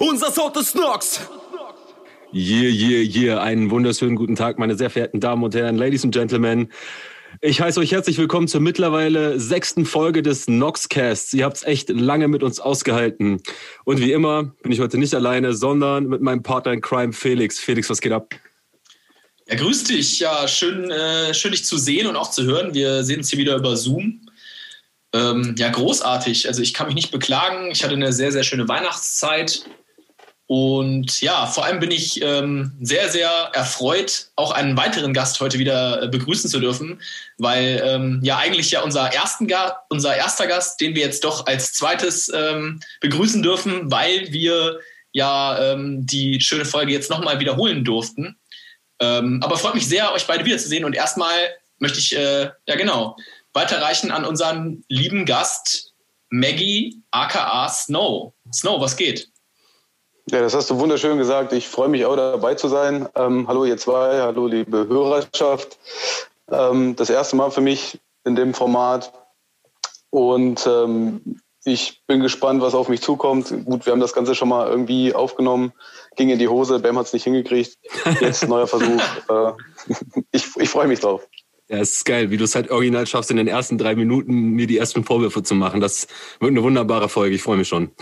Unser Sound ist Nox. Yeah, yeah, yeah. Einen wunderschönen guten Tag, meine sehr verehrten Damen und Herren, Ladies and Gentlemen. Ich heiße euch herzlich willkommen zur mittlerweile sechsten Folge des Noxcasts. Ihr habt es echt lange mit uns ausgehalten. Und wie immer bin ich heute nicht alleine, sondern mit meinem Partner in Crime, Felix. Felix, was geht ab? Ja, grüß dich. Ja, schön, äh, schön dich zu sehen und auch zu hören. Wir sehen uns hier wieder über Zoom. Ähm, ja, großartig. Also ich kann mich nicht beklagen. Ich hatte eine sehr, sehr schöne Weihnachtszeit. Und ja, vor allem bin ich ähm, sehr, sehr erfreut, auch einen weiteren Gast heute wieder äh, begrüßen zu dürfen, weil ähm, ja eigentlich ja unser, ersten Ga unser erster Gast, den wir jetzt doch als zweites ähm, begrüßen dürfen, weil wir ja ähm, die schöne Folge jetzt nochmal wiederholen durften. Ähm, aber freut mich sehr, euch beide wiederzusehen. Und erstmal möchte ich, äh, ja genau, weiterreichen an unseren lieben Gast Maggie aka Snow. Snow, was geht? Ja, das hast du wunderschön gesagt. Ich freue mich auch dabei zu sein. Ähm, hallo ihr zwei, hallo liebe Hörerschaft. Ähm, das erste Mal für mich in dem Format. Und ähm, ich bin gespannt, was auf mich zukommt. Gut, wir haben das Ganze schon mal irgendwie aufgenommen, ging in die Hose, Bam hat es nicht hingekriegt. Jetzt neuer Versuch. Äh, ich, ich freue mich drauf. Ja, es ist geil, wie du es halt original schaffst, in den ersten drei Minuten mir die ersten Vorwürfe zu machen. Das wird eine wunderbare Folge, ich freue mich schon.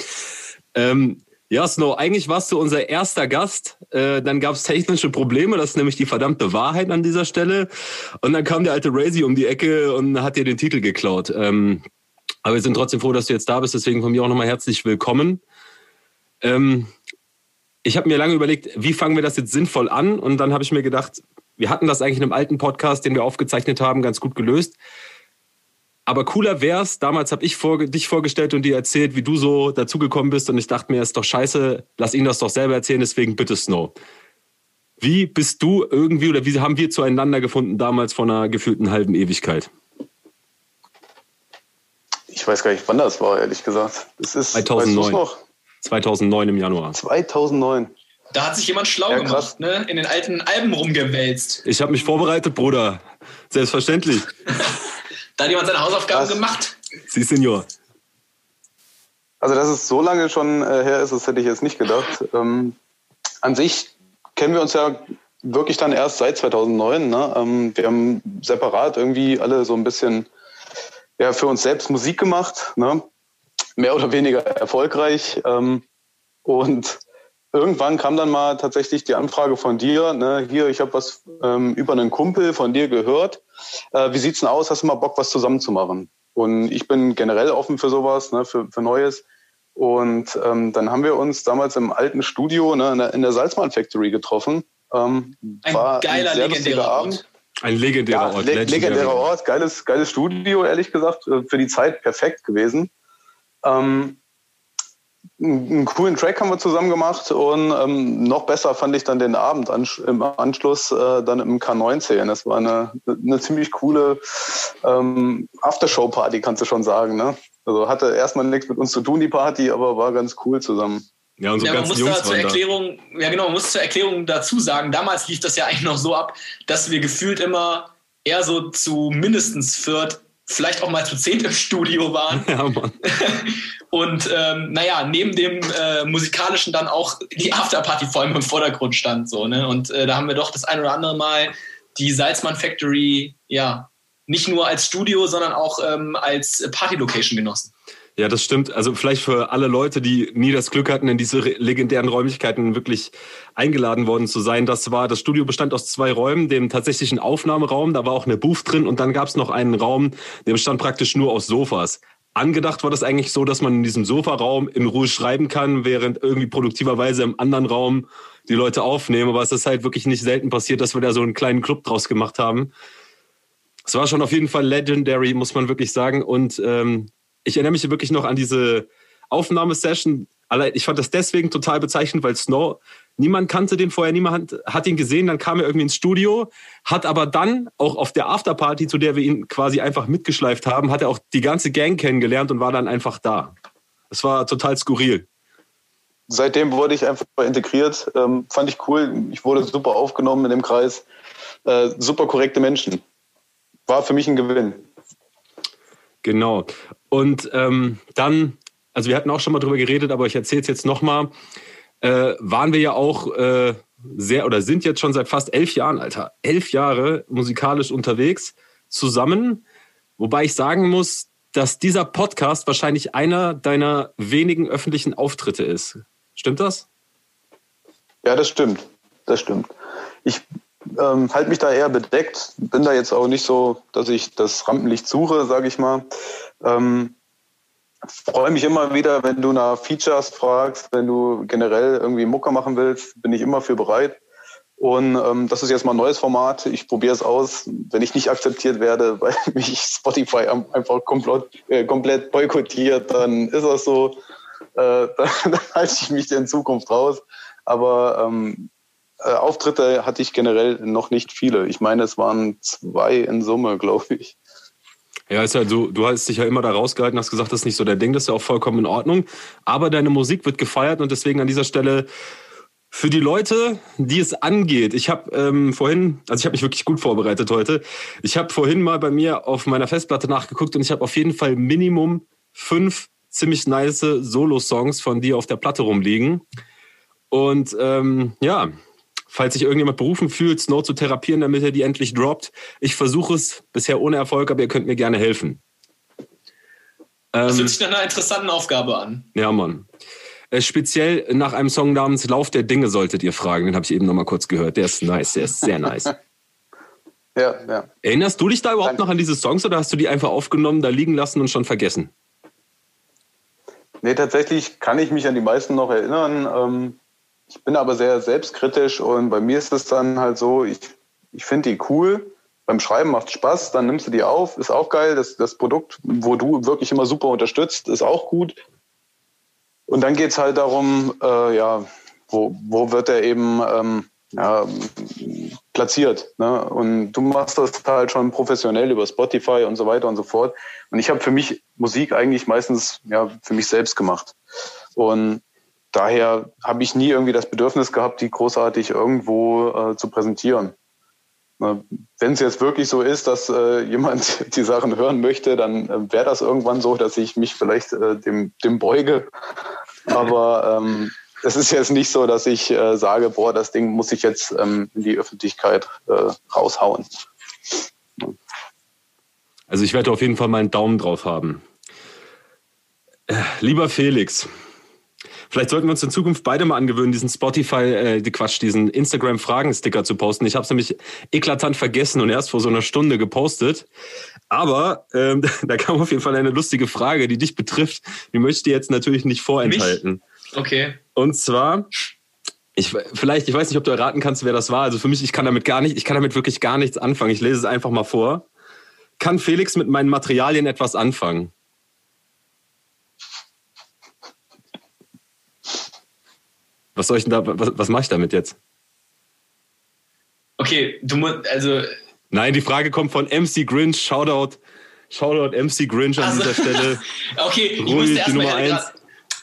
Ähm, ja, Snow, eigentlich warst du unser erster Gast. Äh, dann gab es technische Probleme, das ist nämlich die verdammte Wahrheit an dieser Stelle. Und dann kam der alte Razy um die Ecke und hat dir den Titel geklaut. Ähm, aber wir sind trotzdem froh, dass du jetzt da bist, deswegen von mir auch nochmal herzlich willkommen. Ähm, ich habe mir lange überlegt, wie fangen wir das jetzt sinnvoll an? Und dann habe ich mir gedacht, wir hatten das eigentlich in einem alten Podcast, den wir aufgezeichnet haben, ganz gut gelöst. Aber cooler wär's, damals habe ich vor, dich vorgestellt und dir erzählt, wie du so dazugekommen bist. Und ich dachte mir, ist doch scheiße, lass ihn das doch selber erzählen, deswegen bitte Snow. Wie bist du irgendwie oder wie haben wir zueinander gefunden damals vor einer gefühlten halben Ewigkeit? Ich weiß gar nicht, wann das war, ehrlich gesagt. Es ist 2009. Noch? 2009 im Januar. 2009. Da hat sich jemand schlau ja, gemacht, ne? in den alten Alben rumgewälzt. Ich habe mich vorbereitet, Bruder. Selbstverständlich. Da hat jemand seine Hausaufgaben das, gemacht. Sie, Senior. Also, dass es so lange schon äh, her ist, das hätte ich jetzt nicht gedacht. Ähm, an sich kennen wir uns ja wirklich dann erst seit 2009. Ne? Ähm, wir haben separat irgendwie alle so ein bisschen ja, für uns selbst Musik gemacht, ne? mehr oder weniger erfolgreich. Ähm, und irgendwann kam dann mal tatsächlich die Anfrage von dir, ne, hier, ich habe was ähm, über einen Kumpel von dir gehört. Äh, wie sieht's denn aus? Hast du mal Bock, was zusammen zu machen? Und ich bin generell offen für sowas, ne, für, für Neues. Und ähm, dann haben wir uns damals im alten Studio ne, in, der, in der Salzmann Factory getroffen. Ähm, ein war geiler, ein sehr legendärer Abend. Ort. Ein legendärer ja, Ort. Le legendärer Ort, geiles, geiles Studio, ehrlich gesagt, äh, für die Zeit perfekt gewesen. Ähm, einen coolen Track haben wir zusammen gemacht und ähm, noch besser fand ich dann den Abend an, im Anschluss äh, dann im K19. Das war eine, eine ziemlich coole ähm, Aftershow-Party, kannst du schon sagen. Ne? Also hatte erstmal nichts mit uns zu tun, die Party, aber war ganz cool zusammen. Ja, und so ja, man muss Jungs da zur Erklärung, da. ja genau, man muss zur Erklärung dazu sagen, damals lief das ja eigentlich noch so ab, dass wir gefühlt immer eher so zu mindestens viert vielleicht auch mal zu zehnt im Studio waren. Ja, Mann. Und ähm, naja, neben dem äh, musikalischen dann auch die Afterparty vor allem im Vordergrund stand. So, ne? Und äh, da haben wir doch das ein oder andere Mal die Salzmann Factory ja nicht nur als Studio, sondern auch ähm, als Party-Location genossen. Ja, das stimmt. Also vielleicht für alle Leute, die nie das Glück hatten, in diese legendären Räumlichkeiten wirklich eingeladen worden zu sein. Das war, das Studio bestand aus zwei Räumen, dem tatsächlichen Aufnahmeraum, da war auch eine Booth drin und dann gab es noch einen Raum, der bestand praktisch nur aus Sofas. Angedacht war das eigentlich so, dass man in diesem Sofaraum in Ruhe schreiben kann, während irgendwie produktiverweise im anderen Raum die Leute aufnehmen. Aber es ist halt wirklich nicht selten passiert, dass wir da so einen kleinen Club draus gemacht haben. Es war schon auf jeden Fall legendary, muss man wirklich sagen. Und ähm, ich erinnere mich wirklich noch an diese Aufnahmesession. Ich fand das deswegen total bezeichnend, weil Snow, niemand kannte den vorher, niemand hat ihn gesehen. Dann kam er irgendwie ins Studio, hat aber dann auch auf der Afterparty, zu der wir ihn quasi einfach mitgeschleift haben, hat er auch die ganze Gang kennengelernt und war dann einfach da. Es war total skurril. Seitdem wurde ich einfach integriert. Ähm, fand ich cool. Ich wurde super aufgenommen in dem Kreis. Äh, super korrekte Menschen. War für mich ein Gewinn. Genau. Und ähm, dann, also wir hatten auch schon mal drüber geredet, aber ich erzähle es jetzt nochmal. äh, waren wir ja auch äh, sehr oder sind jetzt schon seit fast elf Jahren, Alter, elf Jahre musikalisch unterwegs zusammen. Wobei ich sagen muss, dass dieser Podcast wahrscheinlich einer deiner wenigen öffentlichen Auftritte ist. Stimmt das? Ja, das stimmt. Das stimmt. Ich ähm, halte mich da eher bedeckt, bin da jetzt auch nicht so, dass ich das Rampenlicht suche, sage ich mal. Ähm, freue mich immer wieder, wenn du nach Features fragst, wenn du generell irgendwie Mucke machen willst, bin ich immer für bereit. Und ähm, das ist jetzt mal ein neues Format. Ich probiere es aus. Wenn ich nicht akzeptiert werde, weil mich Spotify einfach komplett, äh, komplett boykottiert, dann ist das so. Äh, dann, dann halte ich mich in Zukunft raus. Aber ähm, äh, Auftritte hatte ich generell noch nicht viele. Ich meine, es waren zwei in Summe, glaube ich. Ja, ist ja so, du hast dich ja immer da rausgehalten, hast gesagt, das ist nicht so der Ding, das ist ja auch vollkommen in Ordnung. Aber deine Musik wird gefeiert und deswegen an dieser Stelle für die Leute, die es angeht, ich habe ähm, vorhin, also ich habe mich wirklich gut vorbereitet heute. Ich habe vorhin mal bei mir auf meiner Festplatte nachgeguckt und ich habe auf jeden Fall Minimum fünf ziemlich nice Solo-Songs von dir auf der Platte rumliegen. Und ähm, ja, falls sich irgendjemand berufen fühlt, Snow zu therapieren, damit er die endlich droppt, ich versuche es bisher ohne Erfolg, aber ihr könnt mir gerne helfen. Das ähm, hört sich nach einer interessanten Aufgabe an. Ja, Mann. Äh, speziell nach einem Song namens Lauf der Dinge solltet ihr fragen. Den habe ich eben noch mal kurz gehört. Der ist nice, der ist sehr nice. ja, ja. Erinnerst du dich da überhaupt Danke. noch an diese Songs oder hast du die einfach aufgenommen, da liegen lassen und schon vergessen? Nee, tatsächlich kann ich mich an die meisten noch erinnern. Ähm, ich bin aber sehr selbstkritisch und bei mir ist es dann halt so, ich, ich finde die cool. Beim Schreiben macht Spaß, dann nimmst du die auf, ist auch geil. Das, das Produkt, wo du wirklich immer super unterstützt, ist auch gut. Und dann geht es halt darum, äh, ja, wo, wo wird er eben ähm, ja, platziert. Ne? Und du machst das halt schon professionell über Spotify und so weiter und so fort. Und ich habe für mich Musik eigentlich meistens ja, für mich selbst gemacht. Und daher habe ich nie irgendwie das Bedürfnis gehabt, die großartig irgendwo äh, zu präsentieren. Wenn es jetzt wirklich so ist, dass äh, jemand die Sachen hören möchte, dann äh, wäre das irgendwann so, dass ich mich vielleicht äh, dem, dem beuge. Aber ähm, es ist jetzt nicht so, dass ich äh, sage, boah, das Ding muss ich jetzt ähm, in die Öffentlichkeit äh, raushauen. Also ich werde auf jeden Fall meinen Daumen drauf haben. Lieber Felix, Vielleicht sollten wir uns in Zukunft beide mal angewöhnen, diesen Spotify, äh, die Quatsch, diesen Instagram-Fragen-Sticker zu posten. Ich habe es nämlich eklatant vergessen und erst vor so einer Stunde gepostet. Aber ähm, da kam auf jeden Fall eine lustige Frage, die dich betrifft. Die möchte ich dir jetzt natürlich nicht vorenthalten. Mich? Okay. Und zwar, ich, vielleicht, ich weiß nicht, ob du erraten kannst, wer das war. Also für mich, ich kann damit gar nicht, ich kann damit wirklich gar nichts anfangen. Ich lese es einfach mal vor. Kann Felix mit meinen Materialien etwas anfangen? Was soll ich denn da, was, was mache ich damit jetzt? Okay, du musst, also. Nein, die Frage kommt von MC Grinch. Shoutout, Shoutout MC Grinch an also, dieser Stelle. okay, ich musste erst Nummer eins.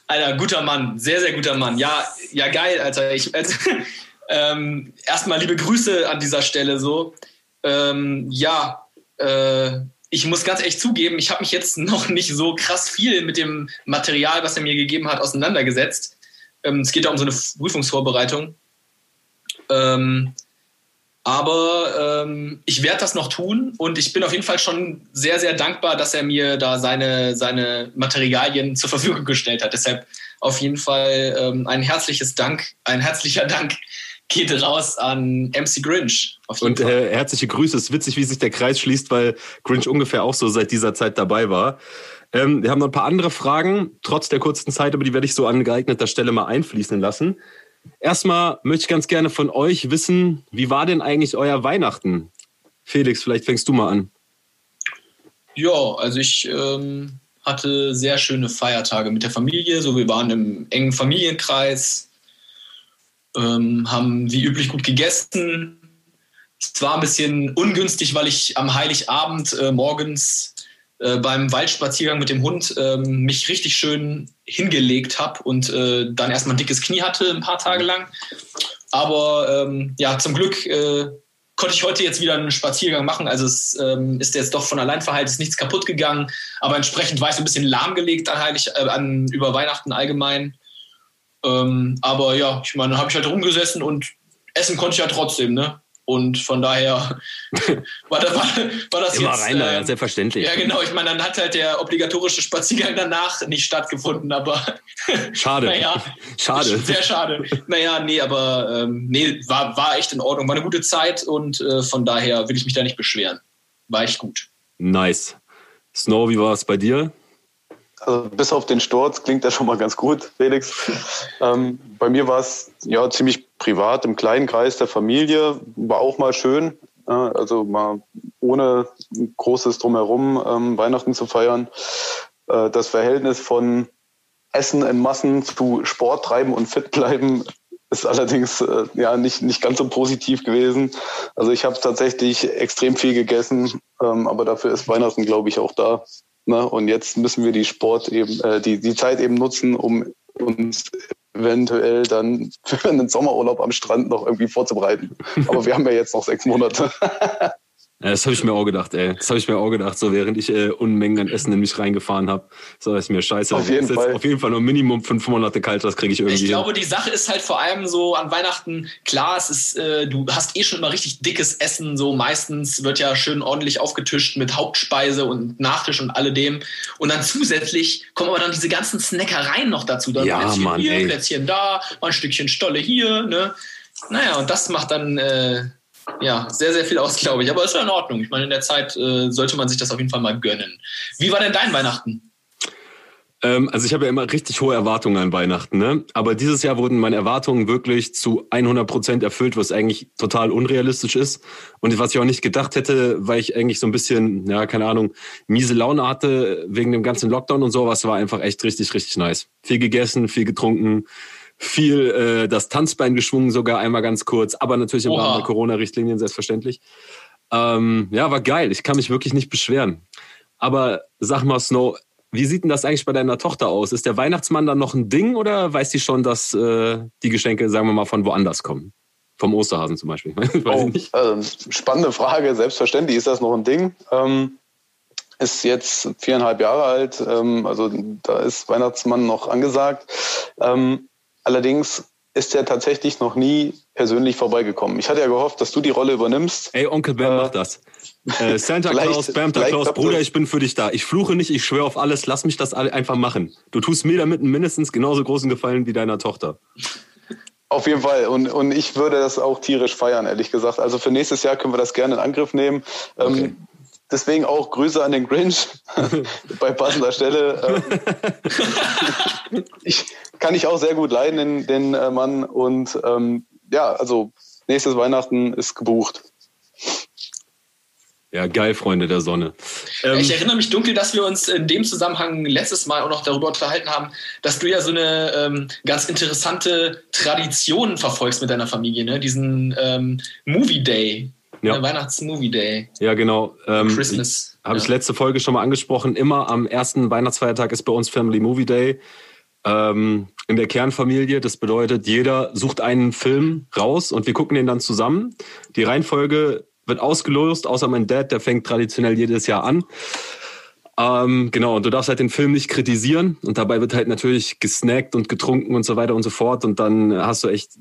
Alter, guter Mann, sehr, sehr guter Mann. Ja, ja, geil, Alter. Ich, also, ähm, erstmal liebe Grüße an dieser Stelle so. Ähm, ja, äh, ich muss ganz ehrlich zugeben, ich habe mich jetzt noch nicht so krass viel mit dem Material, was er mir gegeben hat, auseinandergesetzt. Ähm, es geht ja um so eine Prüfungsvorbereitung. Ähm, aber ähm, ich werde das noch tun und ich bin auf jeden Fall schon sehr, sehr dankbar, dass er mir da seine, seine Materialien zur Verfügung gestellt hat. Deshalb auf jeden Fall ähm, ein herzliches Dank, ein herzlicher Dank geht raus an MC Grinch. und äh, herzliche Grüße. Es ist witzig, wie sich der Kreis schließt, weil Grinch ungefähr auch so seit dieser Zeit dabei war. Ähm, wir haben noch ein paar andere Fragen, trotz der kurzen Zeit, aber die werde ich so an geeigneter Stelle mal einfließen lassen. Erstmal möchte ich ganz gerne von euch wissen, wie war denn eigentlich euer Weihnachten? Felix, vielleicht fängst du mal an. Ja, also ich ähm, hatte sehr schöne Feiertage mit der Familie. So, wir waren im engen Familienkreis, ähm, haben wie üblich gut gegessen. Es war ein bisschen ungünstig, weil ich am Heiligabend äh, morgens äh, beim Waldspaziergang mit dem Hund ähm, mich richtig schön hingelegt habe und äh, dann erstmal ein dickes Knie hatte, ein paar Tage lang. Aber ähm, ja, zum Glück äh, konnte ich heute jetzt wieder einen Spaziergang machen. Also es ähm, ist jetzt doch von allein verhalten, ist nichts kaputt gegangen, aber entsprechend war ich so ein bisschen lahmgelegt an, Heilig, äh, an über Weihnachten allgemein. Ähm, aber ja, ich meine, habe ich halt rumgesessen und essen konnte ich ja trotzdem, ne? Und von daher war, das, war, war das Immer jetzt. rein, äh, ja, selbstverständlich. ja, genau. Ich meine, dann hat halt der obligatorische Spaziergang danach nicht stattgefunden, aber Schade. naja, Schade. sehr schade. Naja, nee, aber ähm, nee, war, war echt in Ordnung. War eine gute Zeit und äh, von daher will ich mich da nicht beschweren. War echt gut. Nice. Snow, wie war es bei dir? Also bis auf den Sturz klingt das schon mal ganz gut, Felix. Ähm, bei mir war es ja ziemlich privat im kleinen Kreis der Familie. War auch mal schön. Äh, also mal ohne großes Drumherum ähm, Weihnachten zu feiern. Äh, das Verhältnis von Essen in Massen zu Sport treiben und fit bleiben ist allerdings äh, ja nicht, nicht ganz so positiv gewesen. Also ich habe tatsächlich extrem viel gegessen, ähm, aber dafür ist Weihnachten, glaube ich, auch da. Ne? Und jetzt müssen wir die Sport eben, äh, die, die Zeit eben nutzen, um uns eventuell dann für einen Sommerurlaub am Strand noch irgendwie vorzubereiten. Aber wir haben ja jetzt noch sechs Monate. Ja, das habe ich mir auch gedacht, ey. Das habe ich mir auch gedacht, so während ich äh, Unmengen an Essen in mich reingefahren habe. So ist mir scheiße. Auf jeden das ist jetzt Fall. auf jeden Fall nur Minimum fünf Monate kalt, das kriege ich irgendwie Ich hin. glaube, die Sache ist halt vor allem so an Weihnachten, klar, es ist, äh, du hast eh schon immer richtig dickes Essen, so meistens wird ja schön ordentlich aufgetischt mit Hauptspeise und Nachtisch und alledem. Und dann zusätzlich kommen aber dann diese ganzen Snackereien noch dazu. Dann Ja, Plätzchen Mann, hier, ey. Plätzchen da, mal ein Stückchen Stolle hier, ne? Naja, und das macht dann äh, ja sehr, sehr viel aus, glaube ich. Aber ist ja in Ordnung. Ich meine, in der Zeit äh, sollte man sich das auf jeden Fall mal gönnen. Wie war denn dein Weihnachten? Ähm, also ich habe ja immer richtig hohe Erwartungen an Weihnachten, ne? Aber dieses Jahr wurden meine Erwartungen wirklich zu 100 Prozent erfüllt, was eigentlich total unrealistisch ist. Und was ich auch nicht gedacht hätte, weil ich eigentlich so ein bisschen, ja, keine Ahnung, miese Laune hatte wegen dem ganzen Lockdown und so, aber es war einfach echt richtig, richtig nice. Viel gegessen, viel getrunken, viel äh, das Tanzbein geschwungen sogar einmal ganz kurz, aber natürlich im Oha. Rahmen der Corona-Richtlinien selbstverständlich. Ähm, ja, war geil. Ich kann mich wirklich nicht beschweren. Aber sag mal, Snow, wie sieht denn das eigentlich bei deiner Tochter aus? Ist der Weihnachtsmann dann noch ein Ding oder weiß die schon, dass äh, die Geschenke, sagen wir mal, von woanders kommen? Vom Osterhasen zum Beispiel. Oh, ähm, spannende Frage. Selbstverständlich ist das noch ein Ding. Ähm, ist jetzt viereinhalb Jahre alt. Ähm, also da ist Weihnachtsmann noch angesagt. Ähm, allerdings ist er tatsächlich noch nie persönlich vorbeigekommen. Ich hatte ja gehofft, dass du die Rolle übernimmst. Ey, Onkel Ben Äh, macht das. Äh, Santa Claus, vielleicht Claus, Bruder, ich bin für dich da. Ich fluche nicht, ich schwöre auf alles, lass mich das alle einfach machen. Du tust mir damit einen mindestens genauso großen Gefallen wie deiner Tochter. Auf jeden Fall. Und, und ich würde das auch tierisch feiern, ehrlich gesagt. Also für nächstes Jahr können wir das gerne in Angriff nehmen. Ähm, Okay. Deswegen auch Grüße an den Grinch bei passender Stelle. Ähm, ich kann ich auch sehr gut leiden, den, den äh, Mann. Und ähm, ja, also nächstes Weihnachten ist gebucht. Ja, geil, Freunde der Sonne. Ähm, ich erinnere mich dunkel, dass wir uns in dem Zusammenhang letztes Mal auch noch darüber unterhalten haben, dass du ja so eine ähm, ganz interessante Tradition verfolgst mit deiner Familie, ne? Diesen ähm, Movie Day, Ja. ne? Weihnachts-Movie Day, ja, genau. Ähm, Christmas. Habe ich ja. letzte Folge schon mal angesprochen. Immer am ersten Weihnachtsfeiertag ist bei uns Family Movie Day. Ähm, in der Kernfamilie. Das bedeutet, jeder sucht einen Film raus und wir gucken den dann zusammen. Die Reihenfolge wird ausgelost, außer mein Dad, der fängt traditionell jedes Jahr an. Ähm, genau, und du darfst halt den Film nicht kritisieren. Und dabei wird halt natürlich gesnackt und getrunken und so weiter und so fort. Und dann hast du echt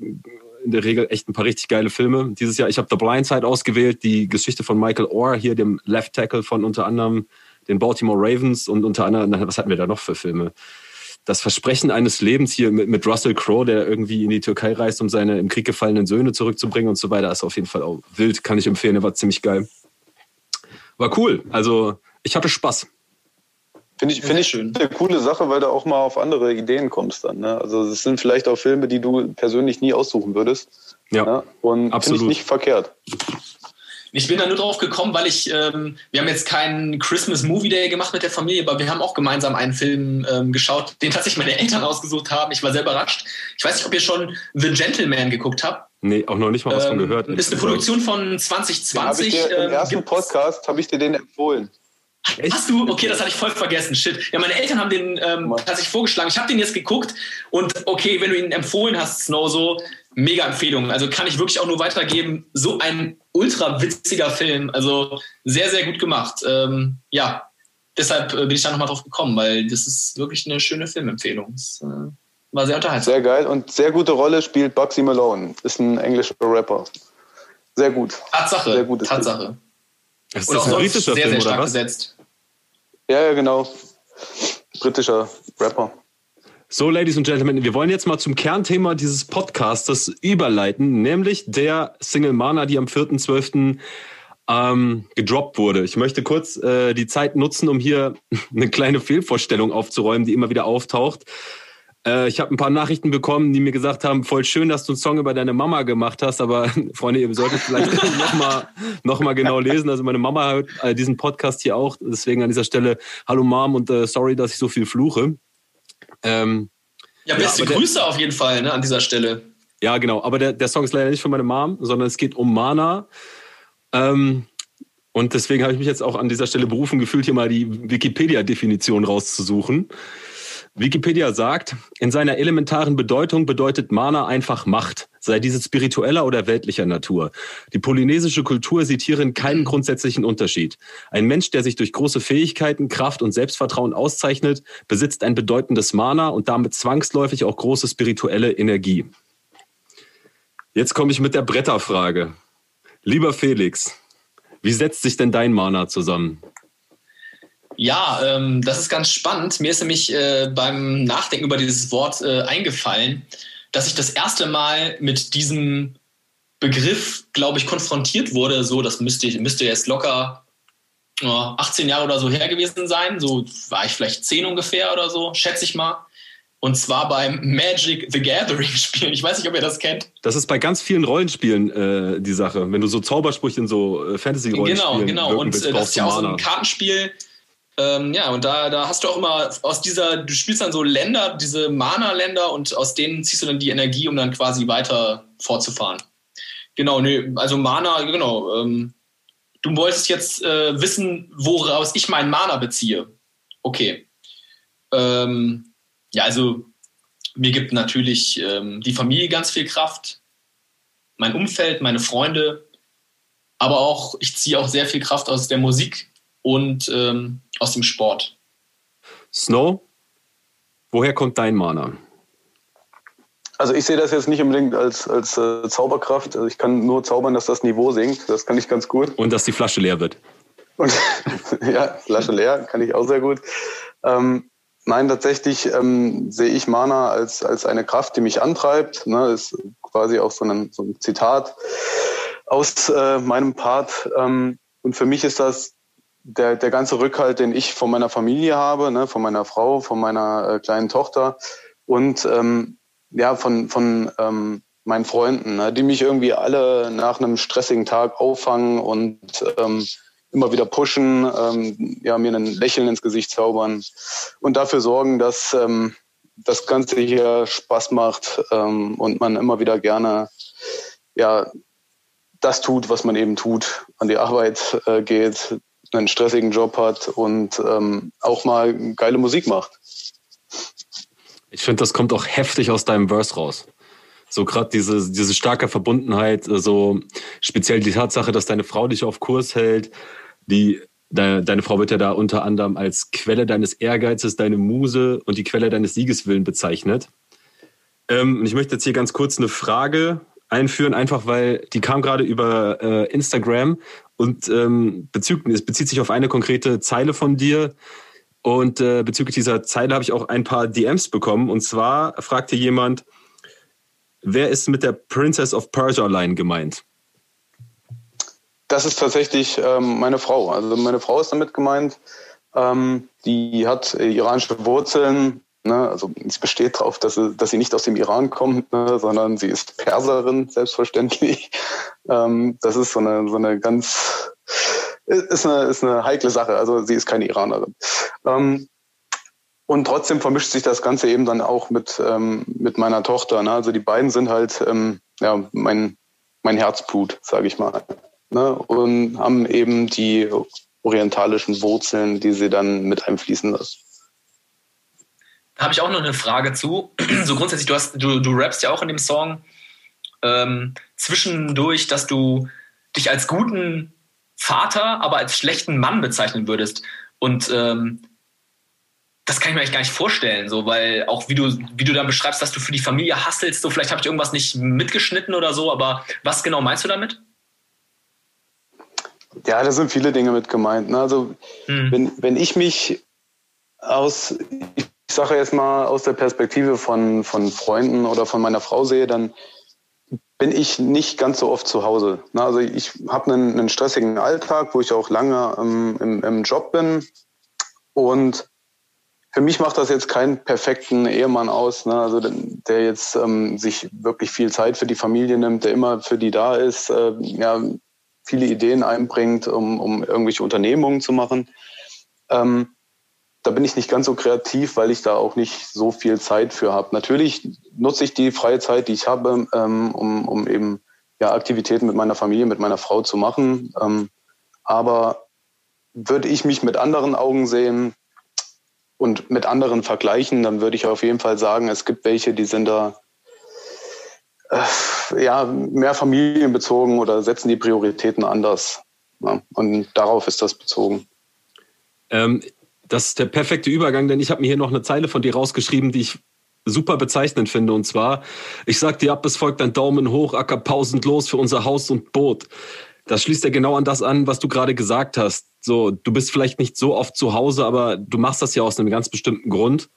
in der Regel echt ein paar richtig geile Filme. Dieses Jahr, ich habe The Blind Side ausgewählt, die Geschichte von Michael Orr, hier dem Left Tackle von unter anderem den Baltimore Ravens und unter anderem, was hatten wir da noch für Filme? Das Versprechen eines Lebens hier mit, mit Russell Crowe, der irgendwie in die Türkei reist, um seine im Krieg gefallenen Söhne zurückzubringen und so weiter, ist auf jeden Fall auch wild, kann ich empfehlen, war ziemlich geil. War cool, also ich hatte Spaß. Finde ich, finde ich schön. eine coole Sache, weil du auch mal auf andere Ideen kommst dann. Ne? Also es sind vielleicht auch Filme, die du persönlich nie aussuchen würdest. Ja, Ne? Und finde absolut. ich nicht verkehrt. Ich bin da nur drauf gekommen, weil ich, ähm, wir haben jetzt keinen Christmas Movie Day gemacht mit der Familie, aber wir haben auch gemeinsam einen Film ähm, geschaut, den tatsächlich meine Eltern ausgesucht haben. Ich war sehr überrascht. Ich weiß nicht, ob ihr schon The Gentleman geguckt habt. Nee, auch noch nicht mal was von Ähm, gehört. ist eine Produktion von Den habe 2020. ich dir im ähm, ersten gibt's- Podcast habe ich dir den empfohlen. Hast du? Okay, das hatte ich voll vergessen. Shit. Ja, meine Eltern haben den ähm, tatsächlich vorgeschlagen. Ich habe den jetzt geguckt und okay, wenn du ihn empfohlen hast, Snow, so mega Empfehlung. Also kann ich wirklich auch nur weitergeben. So ein ultra witziger Film. Also sehr, sehr gut gemacht. Ähm, ja, deshalb äh, bin ich da nochmal drauf gekommen, weil das ist wirklich eine schöne Filmempfehlung. Das, äh, War sehr unterhaltsam. Sehr geil und sehr gute Rolle spielt Bugsy Malone. Ist ein englischer Rapper. Sehr gut. Tatsache. Sehr gutes Tatsache. Das Und auch ist ein sonst britischer sehr, Film, sehr oder stark was? besetzt. Ja, ja, genau. Britischer Rapper. So, Ladies and Gentlemen, wir wollen jetzt mal zum Kernthema dieses Podcastes überleiten, nämlich der Single Mana, die am 4.12. Ähm, gedroppt wurde. Ich möchte kurz äh, die Zeit nutzen, um hier eine kleine Fehlvorstellung aufzuräumen, die immer wieder auftaucht. Äh, ich habe ein paar Nachrichten bekommen, die mir gesagt haben, voll schön, dass du einen Song über deine Mama gemacht hast, aber Freunde, ihr solltet vielleicht nochmal noch mal genau lesen. Also meine Mama hört äh, diesen Podcast hier auch, deswegen an dieser Stelle, hallo Mom und äh, sorry, dass ich so viel fluche. Ähm, Ja, beste der- Grüße auf jeden Fall ne, an dieser Stelle. ja, genau. Aber der, der Song ist leider nicht von meiner Mom, sondern es geht um Mana. Ähm, und deswegen habe ich mich jetzt auch an dieser Stelle berufen gefühlt, hier mal die Wikipedia-Definition rauszusuchen. Wikipedia sagt, in seiner elementaren Bedeutung bedeutet Mana einfach Macht, sei diese spiritueller oder weltlicher Natur. Die polynesische Kultur sieht hierin keinen grundsätzlichen Unterschied. Ein Mensch, der sich durch große Fähigkeiten, Kraft und Selbstvertrauen auszeichnet, besitzt ein bedeutendes Mana und damit zwangsläufig auch große spirituelle Energie. Jetzt komme ich mit der Bretterfrage. Lieber Felix, wie setzt sich denn dein Mana zusammen? Ja, ähm, das ist ganz spannend. Mir ist nämlich äh, beim Nachdenken über dieses Wort äh, eingefallen, dass ich das erste Mal mit diesem Begriff, glaube ich, konfrontiert wurde. So, das müsste, müsste jetzt locker äh, 18 Jahre oder so her gewesen sein. So war ich vielleicht 10 ungefähr oder so, schätze ich mal. Und zwar beim Magic the Gathering Spielen. Ich weiß nicht, ob ihr das kennt. Das ist bei ganz vielen Rollenspielen äh, die Sache. Wenn du so Zaubersprüche in so äh, Fantasy-Rollenspielen Genau, genau. Und willst, äh, das ist ja auch so ein. Kartenspiel. Ähm, ja, und da, da hast du auch immer aus dieser, du spielst dann so Länder, diese Mana-Länder und aus denen ziehst du dann die Energie, um dann quasi weiter fortzufahren. Genau, nee, also Mana, genau. Ähm, du wolltest jetzt äh, wissen, woraus ich meinen Mana beziehe. Okay. Ähm, ja, also mir gibt natürlich ähm, die Familie ganz viel Kraft, mein Umfeld, meine Freunde, aber auch, ich ziehe auch sehr viel Kraft aus der Musik und ähm, aus dem Sport. Snow, woher kommt dein Mana? Also ich sehe das jetzt nicht unbedingt als, als äh, Zauberkraft. Also ich kann nur zaubern, dass das Niveau sinkt. Das kann ich ganz gut. Und dass die Flasche leer wird. Und ja, Flasche leer, kann ich auch sehr gut. Ähm, nein, tatsächlich ähm, sehe ich Mana als, als eine Kraft, die mich antreibt. Ne, ist quasi auch so ein, so ein Zitat aus äh, meinem Part. Ähm, und für mich ist das der, der ganze Rückhalt, den ich von meiner Familie habe, ne, von meiner Frau, von meiner äh, kleinen Tochter und ähm, ja, von, von ähm, meinen Freunden, ne, die mich irgendwie alle nach einem stressigen Tag auffangen und ähm, immer wieder pushen, ähm, ja, mir ein Lächeln ins Gesicht zaubern und dafür sorgen, dass ähm, das Ganze hier Spaß macht ähm, und man immer wieder gerne ja, das tut, was man eben tut, an die Arbeit äh, geht, einen stressigen Job hat und ähm, auch mal geile Musik macht. Ich finde, das kommt auch heftig aus deinem Verse raus. So gerade diese, diese starke Verbundenheit, äh, so speziell die Tatsache, dass deine Frau dich auf Kurs hält, die Deine, deine Frau wird ja da unter anderem als Quelle deines Ehrgeizes, deine Muse und die Quelle deines Siegeswillen bezeichnet. Ähm, und ich möchte jetzt hier ganz kurz eine Frage einführen, einfach weil die kam gerade über äh, Instagram und ähm, bezüglich, es bezieht sich auf eine konkrete Zeile von dir. Und äh, bezüglich dieser Zeile habe ich auch ein paar DMs bekommen. Und zwar fragte jemand, wer ist mit der Princess of Persia Line gemeint? Das ist tatsächlich ähm, meine Frau. Also meine Frau ist damit gemeint. Ähm, die hat äh, iranische Wurzeln. Ne? Also sie besteht darauf, dass sie, dass sie nicht aus dem Iran kommt, ne? sondern sie ist Perserin, selbstverständlich. Ähm, das ist so eine, so eine ganz, ist eine, ist eine heikle Sache. Also sie ist keine Iranerin. Ähm, und trotzdem vermischt sich das Ganze eben dann auch mit, ähm, mit meiner Tochter. Ne? Also die beiden sind halt ähm, ja, mein, mein Herzblut, sage ich mal ne, und haben eben die orientalischen Wurzeln, die sie dann mit einfließen lassen. Da habe ich auch noch eine Frage zu. So grundsätzlich, du, hast, du, du rappst ja auch in dem Song ähm, zwischendurch, dass du dich als guten Vater, aber als schlechten Mann bezeichnen würdest. Und ähm, das kann ich mir eigentlich gar nicht vorstellen, so, weil auch wie du, wie du da beschreibst, dass du für die Familie hasselst, so vielleicht habe ich irgendwas nicht mitgeschnitten oder so, aber was genau meinst du damit? Ja, da sind viele Dinge mit gemeint. Ne? Also hm. wenn, wenn ich mich aus, ich sage jetzt mal aus der Perspektive von, von Freunden oder von meiner Frau sehe, dann bin ich nicht ganz so oft zu Hause. Ne? Also ich habe einen, einen stressigen Alltag, wo ich auch lange ähm, im, im Job bin und für mich macht das jetzt keinen perfekten Ehemann aus, ne? also der jetzt ähm, sich wirklich viel Zeit für die Familie nimmt, der immer für die da ist, äh, ja, viele Ideen einbringt, um, um irgendwelche Unternehmungen zu machen. Ähm, da bin ich nicht ganz so kreativ, weil ich da auch nicht so viel Zeit für habe. Natürlich nutze ich die freie Zeit, die ich habe, ähm, um, um eben ja, Aktivitäten mit meiner Familie, mit meiner Frau zu machen. Ähm, aber würde ich mich mit anderen Augen sehen und mit anderen vergleichen, dann würde ich auf jeden Fall sagen, es gibt welche, die sind da äh, ja, mehr familienbezogen oder setzen die Prioritäten anders. Ja, und darauf ist das bezogen. Ähm, das ist der perfekte Übergang, denn ich habe mir hier noch eine Zeile von dir rausgeschrieben, die ich super bezeichnend finde. Und zwar, ich sag dir ab, es folgt ein Daumen hoch, Acker pausend los für unser Haus und Boot. Das schließt ja genau an das an, was du gerade gesagt hast. So, du bist vielleicht nicht so oft zu Hause, aber du machst das ja aus einem ganz bestimmten Grund.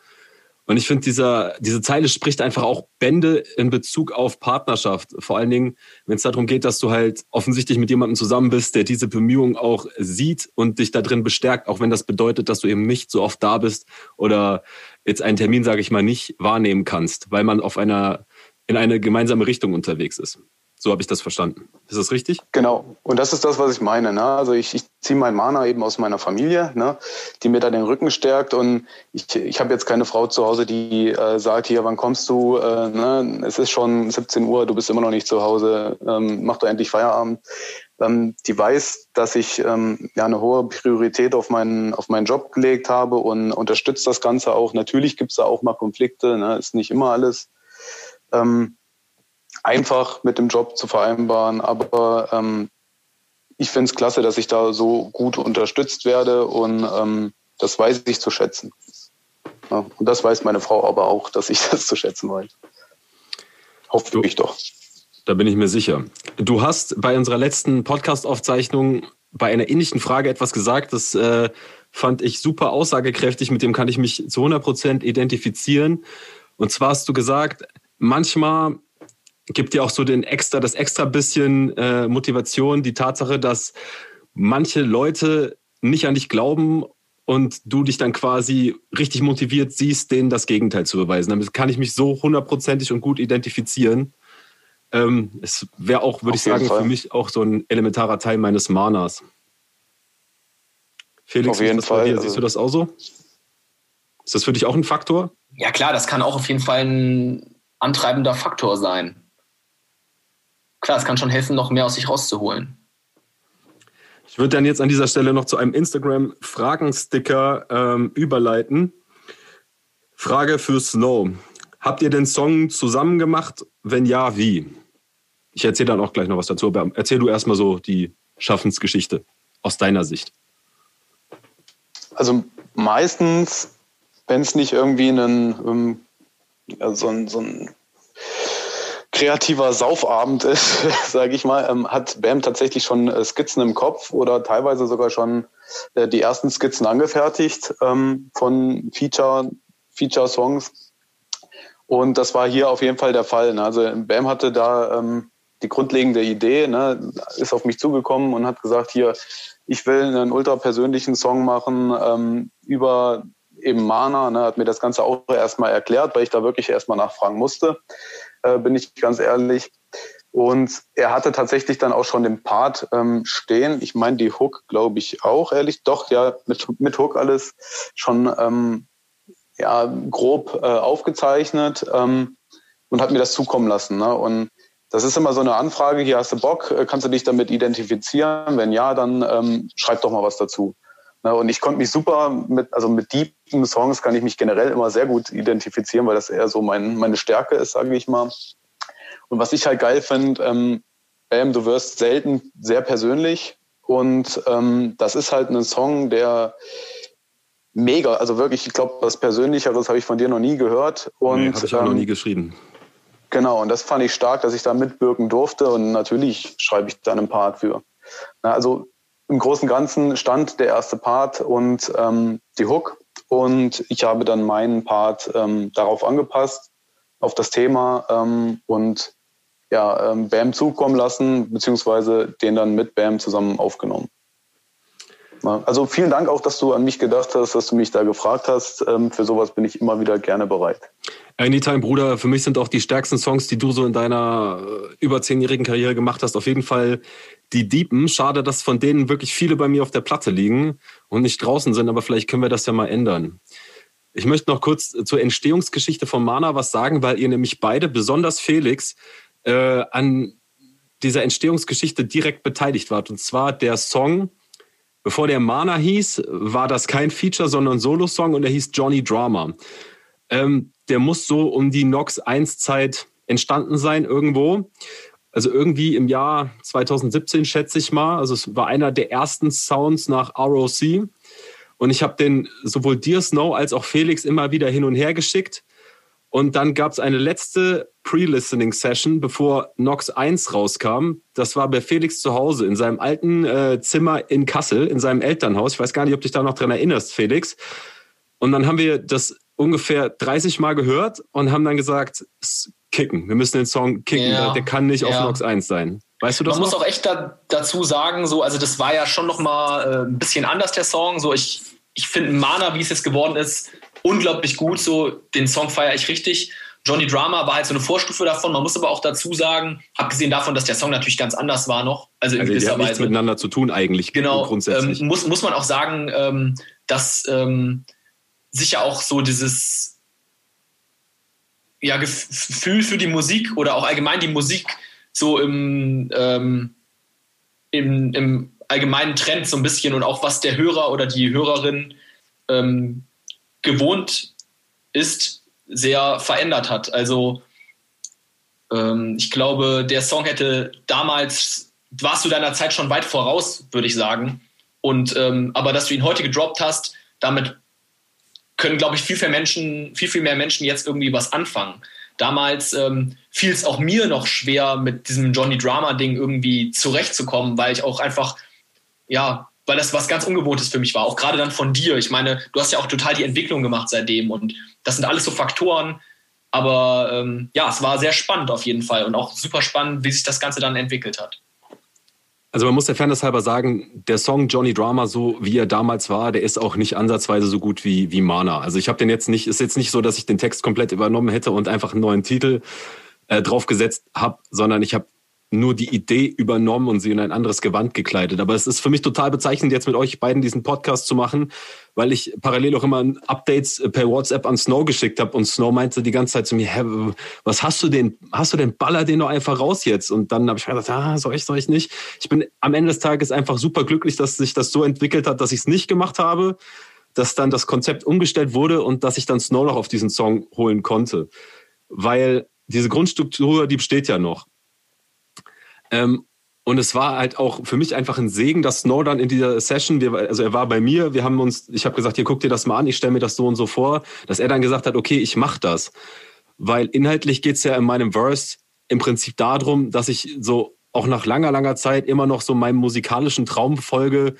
Und ich finde, dieser, diese Zeile spricht einfach auch Bände in Bezug auf Partnerschaft. Vor allen Dingen, wenn es darum geht, dass du halt offensichtlich mit jemandem zusammen bist, der diese Bemühungen auch sieht und dich da drin bestärkt, auch wenn das bedeutet, dass du eben nicht so oft da bist oder jetzt einen Termin, sage ich mal, nicht wahrnehmen kannst, weil man auf einer, in eine gemeinsame Richtung unterwegs ist. So habe ich das verstanden. Ist das richtig? Genau. Und das ist das, was ich meine. Ne? Also ich, ich ziehe meinen Mana eben aus meiner Familie, ne? die mir da den Rücken stärkt. Und ich, ich habe jetzt keine Frau zu Hause, die äh, sagt, hier, wann kommst du? Äh, ne? Es ist schon 17 Uhr, du bist immer noch nicht zu Hause. Ähm, mach doch endlich Feierabend. Ähm, die weiß, dass ich ähm, ja eine hohe Priorität auf meinen, auf meinen Job gelegt habe und unterstützt das Ganze auch. Natürlich gibt es da auch mal Konflikte, ne? ist nicht immer alles. Ähm, einfach mit dem Job zu vereinbaren. Aber ähm, ich finde es klasse, dass ich da so gut unterstützt werde und ähm, das weiß ich zu schätzen. Ja, und das weiß meine Frau aber auch, dass ich das zu schätzen weiß. Hoffe du, ich doch. Da bin ich mir sicher. Du hast bei unserer letzten Podcast-Aufzeichnung bei einer ähnlichen Frage etwas gesagt, das äh, fand ich super aussagekräftig, mit dem kann ich mich zu 100 Prozent identifizieren. Und zwar hast du gesagt, manchmal gibt dir auch so den extra, das extra bisschen äh, Motivation, die Tatsache, dass manche Leute nicht an dich glauben und du dich dann quasi richtig motiviert siehst, denen das Gegenteil zu beweisen. Damit kann ich mich so hundertprozentig und gut identifizieren. Ähm, es wäre auch, würde ich sagen, Fall. für mich auch so ein elementarer Teil meines Manas. Felix, auf jeden Fall. Siehst du also das auch so? Ist das für dich auch ein Faktor? Ja klar, das kann auch auf jeden Fall ein antreibender Faktor sein klar, es kann schon helfen, noch mehr aus sich rauszuholen. Ich würde dann jetzt an dieser Stelle noch zu einem Instagram-Fragensticker ähm, überleiten. Frage für Snow. Habt ihr den Song zusammen gemacht? Wenn ja, wie? Ich erzähle dann auch gleich noch was dazu, aber erzähl du erstmal so die Schaffensgeschichte aus deiner Sicht. Also meistens, wenn es nicht irgendwie einen, um, ja, so, ein, so ein kreativer Saufabend ist, sage ich mal, ähm, hat Bam tatsächlich schon äh, Skizzen im Kopf oder teilweise sogar schon äh, die ersten Skizzen angefertigt ähm, von Feature, Feature-Songs. Und das war hier auf jeden Fall der Fall. Ne? Also Bam hatte da ähm, die grundlegende Idee, ne? ist auf mich zugekommen und hat gesagt, hier, ich will einen ultra persönlichen Song machen ähm, über eben Mana, ne? hat mir das Ganze auch erstmal erklärt, weil ich da wirklich erstmal nachfragen musste äh, bin ich ganz ehrlich. Und er hatte tatsächlich dann auch schon den Part ähm, stehen. Ich meine, die Hook, glaube ich, auch, ehrlich. Doch, ja, mit, mit Hook alles schon ähm, ja, grob äh, aufgezeichnet ähm, und hat mir das zukommen lassen. Ne? Und das ist immer so eine Anfrage, hier hast du Bock, äh, kannst du dich damit identifizieren? Wenn ja, dann ähm, schreib doch mal was dazu. Ne? Und ich konnte mich super mit, also mit deepen Songs kann ich mich generell immer sehr gut identifizieren, weil das eher so mein, meine Stärke ist, sage ich mal. Und was ich halt geil finde, ähm, Bam, du wirst selten sehr persönlich. Und ähm, das ist halt ein Song, der mega. Also wirklich, ich glaube, was Persönlicheres habe ich von dir noch nie gehört. Und nee, habe ich auch ähm, noch nie geschrieben. Genau, und das fand ich stark, dass ich da mitwirken durfte. Und natürlich schreibe ich da einen Part für. Na, also im Großen und Ganzen stand der erste Part und ähm, die Hook. Und ich habe dann meinen Part ähm, darauf angepasst, auf das Thema ähm, und ja, ähm, Bam zukommen lassen, beziehungsweise den dann mit Bam zusammen aufgenommen. Also vielen Dank auch, dass du an mich gedacht hast, dass du mich da gefragt hast. Ähm, für sowas bin ich immer wieder gerne bereit. Anytime, Bruder. Für mich sind auch die stärksten Songs, die du so in deiner äh, über zehnjährigen Karriere gemacht hast, auf jeden Fall die Deepen. Schade, dass von denen wirklich viele bei mir auf der Platte liegen und nicht draußen sind, aber vielleicht können wir das ja mal ändern. Ich möchte noch kurz zur Entstehungsgeschichte von Mana was sagen, weil ihr nämlich beide, besonders Felix, äh, an dieser Entstehungsgeschichte direkt beteiligt wart. Und zwar der Song Bevor der Mana hieß, war das kein Feature, sondern ein Solo-Song und er hieß Johnny Drama. Ähm, der muss so um die Nox 1 Zeit entstanden sein irgendwo. Also irgendwie im Jahr 2017 schätze ich mal. Also es war einer der ersten Sounds nach ROC. Und ich habe den sowohl dir Snow als auch Felix immer wieder hin und her geschickt. Und dann gab es eine letzte Pre-Listening-Session, bevor Nox 1 rauskam. Das war bei Felix zu Hause in seinem alten äh, Zimmer in Kassel, in seinem Elternhaus. Ich weiß gar nicht, ob du dich da noch dran erinnerst, Felix. Und dann haben wir das ungefähr 30 Mal gehört und haben dann gesagt, kicken. Wir müssen den Song kicken. Ja, der kann nicht ja. auf Nox 1 sein. Weißt du das? Man noch? muss auch echt da, dazu sagen, so, also das war ja schon noch mal äh, ein bisschen anders, der Song. So, ich, ich finde Mana, wie es jetzt geworden ist, unglaublich gut. So, den Song feiere ich richtig. Johnny Drama war halt so eine Vorstufe davon. Man muss aber auch dazu sagen, abgesehen davon, dass der Song natürlich ganz anders war noch. Also in also gewisser Weise. nichts miteinander zu tun eigentlich. Genau. Grundsätzlich. Ähm, muss, muss man auch sagen, ähm, dass ähm, sicher auch so dieses ja, Gefühl für die Musik oder auch allgemein die Musik so im, ähm, im, im allgemeinen Trend so ein bisschen und auch was der Hörer oder die Hörerin ähm, gewohnt ist, sehr verändert hat. Also ähm, ich glaube, der Song hätte damals, warst du deiner Zeit schon weit voraus, würde ich sagen. Und ähm, aber dass du ihn heute gedroppt hast, damit können, glaube ich, viel, viel, Menschen, viel, viel mehr Menschen jetzt irgendwie was anfangen. Damals ähm, fiel es auch mir noch schwer, mit diesem Johnny Drama-Ding irgendwie zurechtzukommen, weil ich auch einfach, ja, weil das was ganz Ungewohntes für mich war. Auch gerade dann von dir. Ich meine, du hast ja auch total die Entwicklung gemacht seitdem und das sind alles so Faktoren. Aber ähm, ja, es war sehr spannend auf jeden Fall und auch super spannend, wie sich das Ganze dann entwickelt hat. Also man muss der Fairness halber sagen, der Song Johnny Drama, so wie er damals war, der ist auch nicht ansatzweise so gut wie, wie Mana. Also ich habe den jetzt nicht, ist jetzt nicht so, dass ich den Text komplett übernommen hätte und einfach einen neuen Titel äh, draufgesetzt habe, sondern ich habe nur die Idee übernommen und sie in ein anderes Gewand gekleidet. Aber es ist für mich total bezeichnend, jetzt mit euch beiden diesen Podcast zu machen, weil ich parallel auch immer Updates per WhatsApp an Snow geschickt habe und Snow meinte die ganze Zeit zu mir, Hä, was hast du denn? Hast du denn Baller den doch einfach raus jetzt? Und dann habe ich mir gedacht, ah, soll ich, soll ich nicht? Ich bin am Ende des Tages einfach super glücklich, dass sich das so entwickelt hat, dass ich es nicht gemacht habe, dass dann das Konzept umgestellt wurde und dass ich dann Snow noch auf diesen Song holen konnte. Weil diese Grundstruktur, die besteht ja noch. Ähm, und es war halt auch für mich einfach ein Segen, dass Snow dann in dieser Session, wir, also er war bei mir, wir haben uns, ich habe gesagt, hier guck dir das mal an, ich stelle mir das so und so vor, dass er dann gesagt hat, okay, ich mach das. Weil inhaltlich geht's ja in meinem Verse im Prinzip darum, dass ich so auch nach langer, langer Zeit immer noch so meinem musikalischen Traum folge,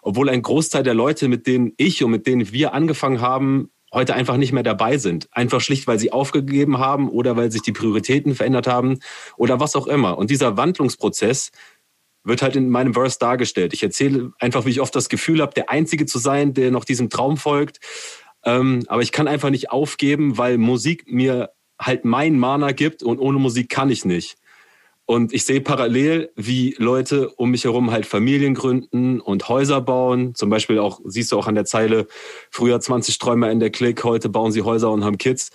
obwohl ein Großteil der Leute, mit denen ich und mit denen wir angefangen haben, heute einfach nicht mehr dabei sind. Einfach schlicht, weil sie aufgegeben haben oder weil sich die Prioritäten verändert haben oder was auch immer. Und dieser Wandlungsprozess wird halt in meinem Verse dargestellt. Ich erzähle einfach, wie ich oft das Gefühl habe, der Einzige zu sein, der noch diesem Traum folgt. Ähm, aber ich kann einfach nicht aufgeben, weil Musik mir halt mein Mana gibt und ohne Musik kann ich nicht. Und ich sehe parallel, wie Leute um mich herum halt Familien gründen und Häuser bauen. Zum Beispiel auch, siehst du auch an der Zeile, früher 20 Träumer in der Klick, heute bauen sie Häuser und haben Kids.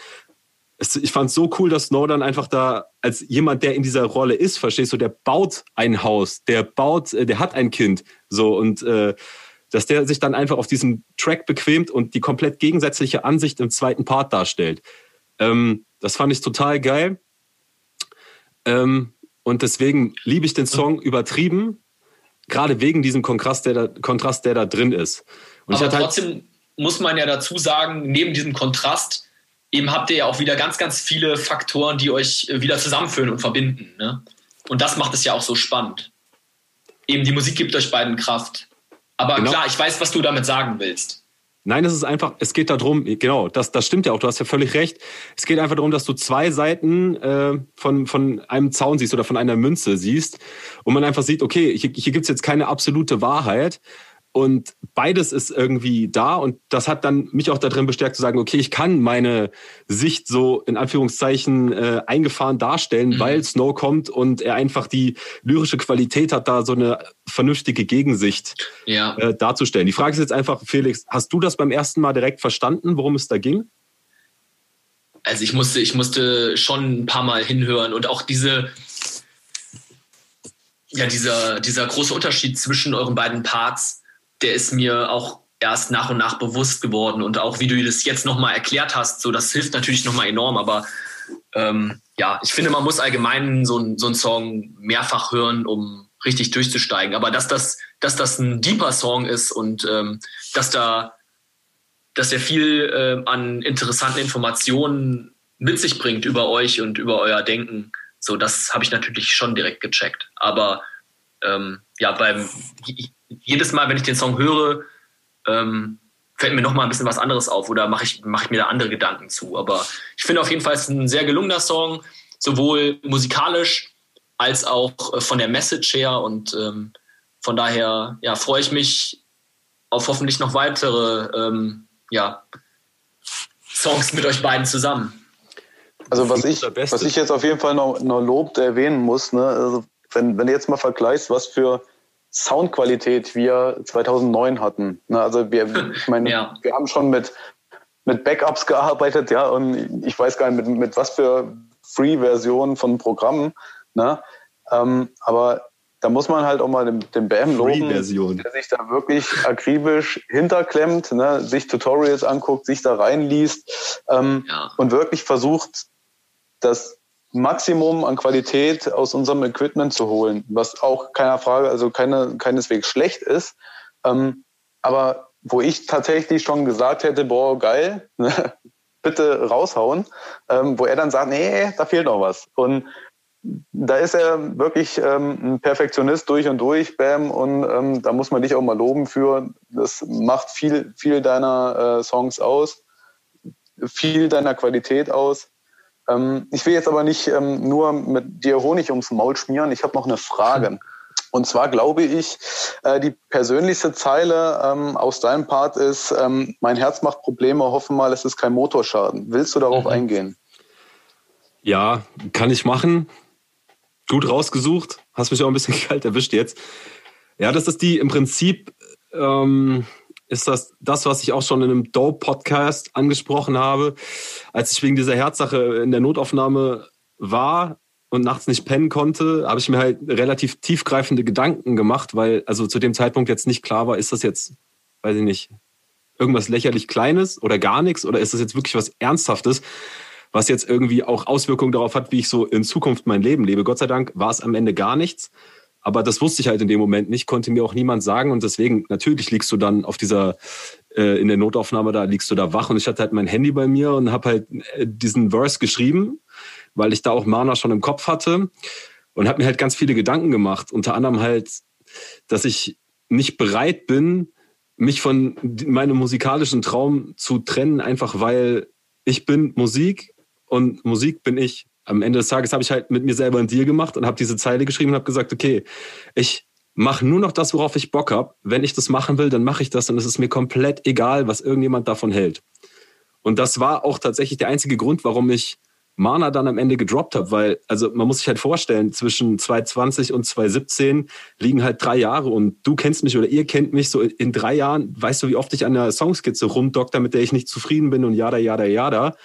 Ich fand es so cool, dass Snowden einfach da als jemand, der in dieser Rolle ist, verstehst du, der baut ein Haus, der baut, äh, der hat ein Kind, so und äh, dass der sich dann einfach auf diesen Track bequemt und die komplett gegensätzliche Ansicht im zweiten Part darstellt. Ähm, das fand ich total geil. Ähm, und deswegen liebe ich den Song übertrieben, gerade wegen diesem Kontrast, der da, Kontrast, der da drin ist. Und Aber trotzdem, halt muss man ja dazu sagen, neben diesem Kontrast, eben habt ihr ja auch wieder ganz, ganz viele Faktoren, die euch wieder zusammenführen und verbinden. Ne? Und das macht es ja auch so spannend. Eben die Musik gibt euch beiden Kraft. Aber genau. klar, ich weiß, was du damit sagen willst. Nein, es ist einfach, es geht darum, genau, das, das stimmt ja auch, du hast ja völlig recht. Es geht einfach darum, dass du zwei Seiten äh, von, von einem Zaun siehst oder von einer Münze siehst und man einfach sieht, okay, hier, hier gibt es jetzt keine absolute Wahrheit, und beides ist irgendwie da und das hat dann mich auch darin bestärkt zu sagen, okay, ich kann meine Sicht so in Anführungszeichen äh, eingefahren darstellen, mhm. weil Snow kommt und er einfach die lyrische Qualität hat, da so eine vernünftige Gegensicht ja. äh, darzustellen. Die Frage ist jetzt einfach, Felix, hast du das beim ersten Mal direkt verstanden, worum es da ging? Also ich musste, ich musste schon ein paar Mal hinhören und auch diese, ja, dieser, dieser große Unterschied zwischen euren beiden Parts der ist mir auch erst nach und nach bewusst geworden und auch wie du das jetzt nochmal erklärt hast, so das hilft natürlich nochmal enorm, aber ähm, ja, ich finde, man muss allgemein so, so einen Song mehrfach hören, um richtig durchzusteigen. Aber dass das, dass das ein deeper Song ist und ähm, dass da, dass er viel äh, an interessanten Informationen mit sich bringt über euch und über euer Denken, so das habe ich natürlich schon direkt gecheckt. Aber ähm, ja, beim jedes Mal, wenn ich den Song höre, ähm, fällt mir noch mal ein bisschen was anderes auf oder mache ich, mach ich mir da andere Gedanken zu. Aber ich finde auf jeden Fall, es ist ein sehr gelungener Song, sowohl musikalisch als auch äh, von der Message her. Und ähm, von daher ja, freue ich mich auf hoffentlich noch weitere ähm, ja, Songs mit euch beiden zusammen. Also was ich, was ich jetzt auf jeden Fall noch, noch lobt erwähnen muss, ne, also wenn, wenn du jetzt mal vergleichst, was für Soundqualität wir 2009 hatten. Ne, also wir, ich meine, ja. wir haben schon mit, mit Backups gearbeitet, ja, und ich weiß gar nicht, mit, mit was für Free-Versionen von Programmen. Ne? Ähm, aber da muss man halt auch mal den, den BM loben, der sich da wirklich akribisch hinterklemmt, ne? sich Tutorials anguckt, sich da reinliest ähm, ja. und wirklich versucht, das Maximum an Qualität aus unserem Equipment zu holen, was auch keiner Frage, also keine, keineswegs schlecht ist. Ähm, aber wo ich tatsächlich schon gesagt hätte, boah, geil, ne, bitte raushauen, ähm, wo er dann sagt, nee, da fehlt noch was. Und da ist er wirklich ähm, ein Perfektionist durch und durch, Bam, und ähm, da muss man dich auch mal loben für. Das macht viel, viel deiner äh, Songs aus, viel deiner Qualität aus. Ähm, ich will jetzt aber nicht ähm, nur mit dir Honig ums Maul schmieren. Ich habe noch eine Frage. Und zwar glaube ich, äh, die persönlichste Zeile ähm, aus deinem Part ist, ähm, mein Herz macht Probleme, hoffe mal, es ist kein Motorschaden. Willst du darauf mhm. eingehen? Ja, kann ich machen. Gut rausgesucht. Hast mich auch ein bisschen kalt erwischt jetzt. Ja, das ist die im Prinzip ähm, ist das das, was ich auch schon in einem Dope-Podcast angesprochen habe. Als ich wegen dieser Herzsache in der Notaufnahme war und nachts nicht pennen konnte, habe ich mir halt relativ tiefgreifende Gedanken gemacht, weil also zu dem Zeitpunkt jetzt nicht klar war, ist das jetzt, weiß ich nicht, irgendwas lächerlich Kleines oder gar nichts oder ist das jetzt wirklich was Ernsthaftes, was jetzt irgendwie auch Auswirkungen darauf hat, wie ich so in Zukunft mein Leben lebe. Gott sei Dank war es am Ende gar nichts. Aber das wusste ich halt in dem Moment nicht, konnte mir auch niemand sagen. Und deswegen, natürlich liegst du dann auf dieser, äh, in der Notaufnahme, da liegst du da wach. Und ich hatte halt mein Handy bei mir und habe halt äh, diesen Verse geschrieben, weil ich da auch Mana schon im Kopf hatte. Und habe mir halt ganz viele Gedanken gemacht. Unter anderem halt, dass ich nicht bereit bin, mich von meinem musikalischen Traum zu trennen, einfach weil ich bin Musik und Musik bin ich am Ende des Tages habe ich halt mit mir selber einen Deal gemacht und habe diese Zeile geschrieben und habe gesagt, okay, ich mache nur noch das, worauf ich Bock habe. Wenn ich das machen will, dann mache ich das und es ist mir komplett egal, was irgendjemand davon hält. Und das war auch tatsächlich der einzige Grund, warum ich Mana dann am Ende gedroppt habe, weil, also man muss sich halt vorstellen, zwischen 2020 und 2017 liegen halt drei Jahre und du kennst mich oder ihr kennt mich so in drei Jahren, weißt du, wie oft ich an der Songskizze rumdokter, mit der ich nicht zufrieden bin und jada, jada, jada.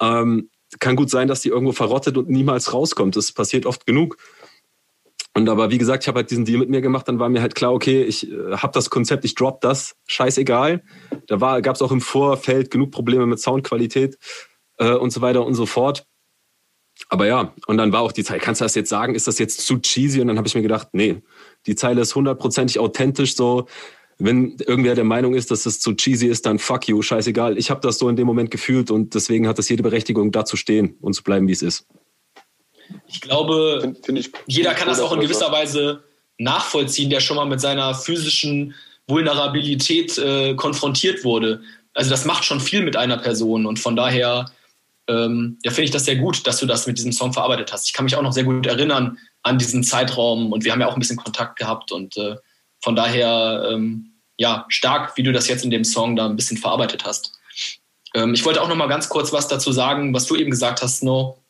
Ähm, kann gut sein, dass die irgendwo verrottet und niemals rauskommt. Das passiert oft genug. Und aber wie gesagt, ich habe halt diesen Deal mit mir gemacht, dann war mir halt klar, okay, ich äh, habe das Konzept, ich drop das, scheißegal. Da gab es auch im Vorfeld genug Probleme mit Soundqualität äh, und so weiter und so fort. Aber ja, und dann war auch die Zeile, kannst du das jetzt sagen, ist das jetzt zu cheesy? Und dann habe ich mir gedacht, nee, die Zeile ist hundertprozentig authentisch so. Wenn irgendwer der Meinung ist, dass es zu cheesy ist, dann fuck you, scheißegal. Ich habe das so in dem Moment gefühlt und deswegen hat das jede Berechtigung, da zu stehen und zu bleiben, wie es ist. Ich glaube, find, find ich, jeder kann das auch in gewisser Weise nachvollziehen, der schon mal mit seiner physischen Vulnerabilität äh, konfrontiert wurde. Also das macht schon viel mit einer Person und von daher ähm, ja, finde ich das sehr gut, dass du das mit diesem Song verarbeitet hast. Ich kann mich auch noch sehr gut erinnern an diesen Zeitraum und wir haben ja auch ein bisschen Kontakt gehabt und äh, von daher ähm, ja stark, wie du das jetzt in dem Song da ein bisschen verarbeitet hast. Ähm, ich wollte auch noch mal ganz kurz was dazu sagen, was du eben gesagt hast, No,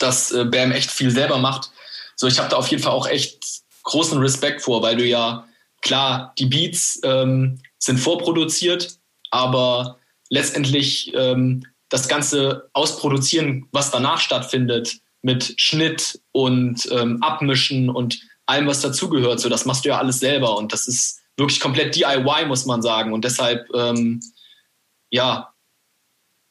dass äh, Bam echt viel selber macht. So, ich habe da auf jeden Fall auch echt großen Respekt vor, weil du ja klar die Beats ähm, sind vorproduziert, aber letztendlich ähm, das Ganze ausproduzieren, was danach stattfindet, mit Schnitt und ähm, Abmischen und allem, was dazugehört, so das machst du ja alles selber und das ist wirklich komplett DIY, muss man sagen. Und deshalb, ähm, ja,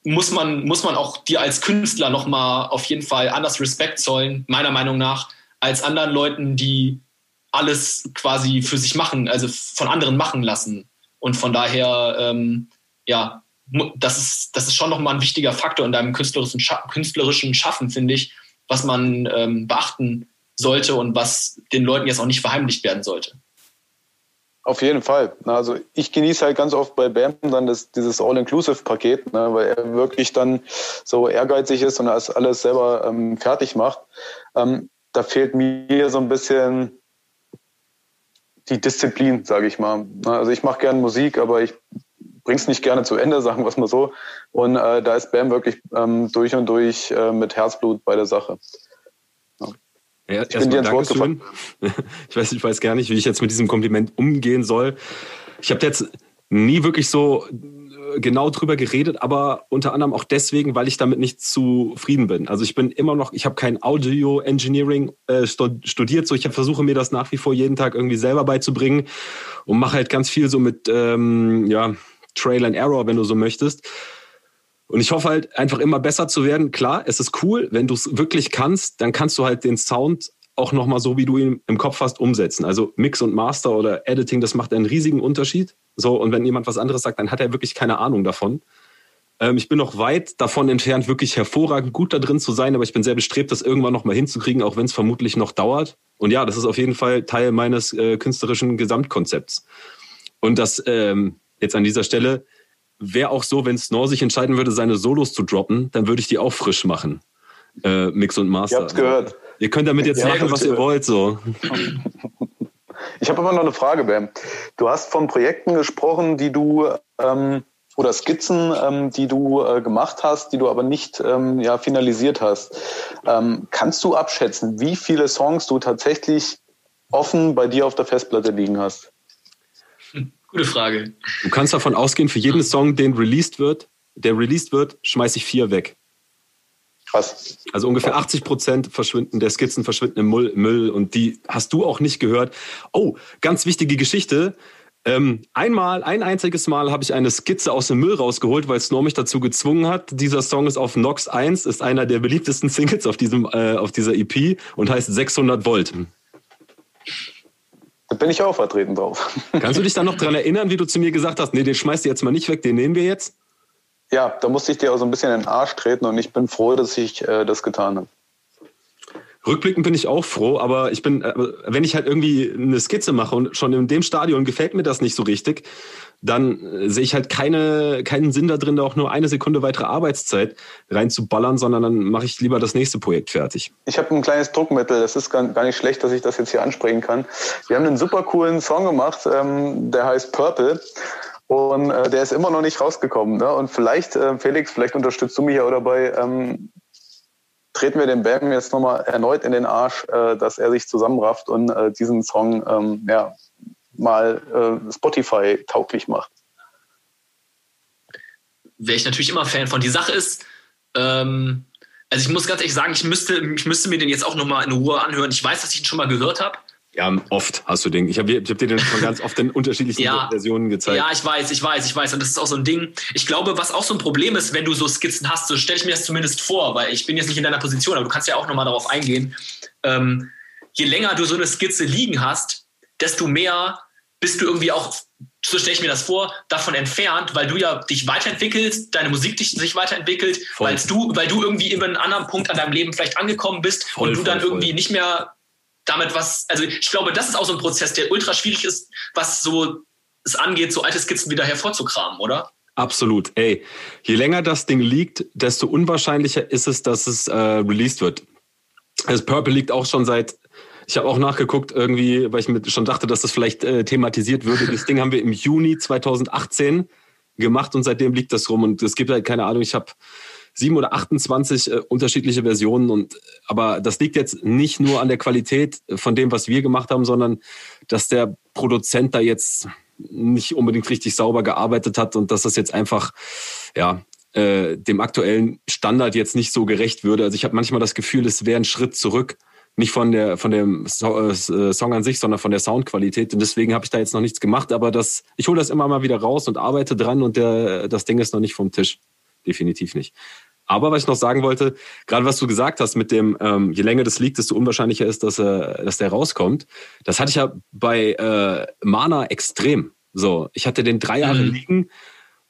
muss man, muss man auch dir als Künstler nochmal auf jeden Fall anders Respekt zollen, meiner Meinung nach, als anderen Leuten, die alles quasi für sich machen, also von anderen machen lassen. Und von daher, ähm, ja, das ist, das ist schon nochmal ein wichtiger Faktor in deinem künstlerischen, Scha künstlerischen Schaffen, finde ich, was man ähm, beachten sollte und was den Leuten jetzt auch nicht verheimlicht werden sollte. Auf jeden Fall. Also ich genieße halt ganz oft bei BAM dann das, dieses All-Inclusive-Paket, ne, weil er wirklich dann so ehrgeizig ist und das alles selber ähm, fertig macht. Ähm, da fehlt mir so ein bisschen die Disziplin, sage ich mal. Also ich mache gerne Musik, aber ich bring's nicht gerne zu Ende, sagen wir es mal so. Und äh, da ist Bam wirklich ähm, durch und durch äh, mit Herzblut bei der Sache. Ja. Ich bin dir ins Wort gefallen. Ich weiß, ich weiß gar nicht, wie ich jetzt mit diesem Kompliment umgehen soll. Ich habe jetzt nie wirklich so äh, genau drüber geredet, aber unter anderem auch deswegen, weil ich damit nicht zufrieden bin. Also ich bin immer noch, ich habe kein Audio Engineering äh, studiert, so ich versuche mir das nach wie vor jeden Tag irgendwie selber beizubringen und mache halt ganz viel so mit ähm, ja Trail and Error, wenn du so möchtest. Und ich hoffe halt einfach immer besser zu werden. Klar, es ist cool, wenn du es wirklich kannst, dann kannst du halt den Sound auch nochmal so, wie du ihn im Kopf hast, umsetzen. Also Mix und Master oder Editing, das macht einen riesigen Unterschied. So, und wenn jemand was anderes sagt, dann hat er wirklich keine Ahnung davon. Ähm, ich bin noch weit davon entfernt, wirklich hervorragend gut da drin zu sein, aber ich bin sehr bestrebt, das irgendwann nochmal hinzukriegen, auch wenn es vermutlich noch dauert. Und ja, das ist auf jeden Fall Teil meines äh, künstlerischen Gesamtkonzepts. Und das ähm, jetzt an dieser Stelle, wäre auch so, wenn Snore sich entscheiden würde, seine Solos zu droppen, dann würde ich die auch frisch machen. Äh, Mix und Master. Ihr habt's gehört. Ihr könnt damit jetzt ja, machen, was ihr wollt, so. Ich habe aber noch eine Frage, Bam. Du hast von Projekten gesprochen, die du ähm, oder Skizzen, ähm, die du äh, gemacht hast, die du aber nicht ähm, ja, finalisiert hast. Ähm, kannst du abschätzen, wie viele Songs du tatsächlich offen bei dir auf der Festplatte liegen hast? Gute Frage. Du kannst davon ausgehen, für jeden Song, den released wird, der released wird, schmeiße ich vier weg. Krass. Also ungefähr 80 Prozent verschwinden, der Skizzen verschwinden im Müll, Müll und die hast du auch nicht gehört. Oh, ganz wichtige Geschichte. Ähm, einmal, ein einziges Mal habe ich eine Skizze aus dem Müll rausgeholt, weil Snow mich dazu gezwungen hat. Dieser Song ist auf Nox 1, ist einer der beliebtesten Singles auf, diesem, äh, auf dieser EP und heißt 600 Volt. Da bin ich auch vertreten drauf. Kannst du dich dann noch daran erinnern, wie du zu mir gesagt hast, nee, den schmeißt du jetzt mal nicht weg, den nehmen wir jetzt? Ja, da musste ich dir auch so ein bisschen in den Arsch treten und ich bin froh, dass ich äh, das getan habe. Rückblickend bin ich auch froh, aber ich bin, äh, wenn ich halt irgendwie eine Skizze mache und schon in dem Stadion gefällt mir das nicht so richtig, dann äh, sehe ich halt keine, keinen Sinn da drin, da auch nur eine Sekunde weitere Arbeitszeit reinzuballern, sondern dann mache ich lieber das nächste Projekt fertig. Ich habe ein kleines Druckmittel, das ist gar, nicht schlecht, dass ich das jetzt hier ansprechen kann. Wir haben einen super coolen Song gemacht, ähm, der heißt Purple. Und äh, der ist immer noch nicht rausgekommen. Ne? Und vielleicht, äh, Felix, vielleicht unterstützt du mich ja auch dabei, ähm, treten wir dem Bam jetzt nochmal erneut in den Arsch, äh, dass er sich zusammenrafft und äh, diesen Song ähm, ja, mal äh, Spotify tauglich macht. Wäre ich natürlich immer Fan von. Die Sache ist, ähm, also ich muss ganz ehrlich sagen, ich müsste, ich müsste mir den jetzt auch nochmal in Ruhe anhören. Ich weiß, dass ich ihn schon mal gehört habe. Ja, oft hast du den. Ich habe ich hab dir den schon ganz oft in unterschiedlichen ja, Versionen gezeigt. Ja, ich weiß, ich weiß, ich weiß. Und das ist auch so ein Ding. Ich glaube, was auch so ein Problem ist, wenn du so Skizzen hast, so stelle ich mir das zumindest vor, weil ich bin jetzt nicht in deiner Position, aber du kannst ja auch nochmal darauf eingehen. Ähm, je länger du so eine Skizze liegen hast, desto mehr bist du irgendwie auch, so stelle ich mir das vor, davon entfernt, weil du ja dich weiterentwickelst, deine Musik dich, sich weiterentwickelt, weil du, weil du irgendwie über einen anderen Punkt an deinem Leben vielleicht angekommen bist voll, und du voll, dann irgendwie voll. nicht mehr damit was, also ich glaube, das ist auch so ein Prozess, der ultra schwierig ist, was so es angeht, so alte Skizzen wieder hervorzukramen, oder? Absolut. Ey, je länger das Ding liegt, desto unwahrscheinlicher ist es, dass es äh, released wird. Das Purple liegt auch schon seit, ich habe auch nachgeguckt irgendwie, weil ich mir schon dachte, dass das vielleicht äh, thematisiert würde. Das Ding haben wir im Juni 2018 gemacht und seitdem liegt das rum. Und es gibt halt keine Ahnung, ich habe sieben oder 28 äh, unterschiedliche Versionen. Und aber das liegt jetzt nicht nur an der Qualität von dem, was wir gemacht haben, sondern dass der Produzent da jetzt nicht unbedingt richtig sauber gearbeitet hat und dass das jetzt einfach ja äh, dem aktuellen Standard jetzt nicht so gerecht würde. Also ich habe manchmal das Gefühl, es wäre ein Schritt zurück, nicht von der von dem so äh, Song an sich, sondern von der Soundqualität. Und deswegen habe ich da jetzt noch nichts gemacht. Aber das, ich hole das immer mal wieder raus und arbeite dran und der, das Ding ist noch nicht vom Tisch. Definitiv nicht. Aber was ich noch sagen wollte, gerade was du gesagt hast mit dem, ähm, je länger das liegt, desto unwahrscheinlicher ist, dass, äh, dass der rauskommt. Das hatte ich ja bei äh, Mana extrem. So, ich hatte den drei Jahre mhm. liegen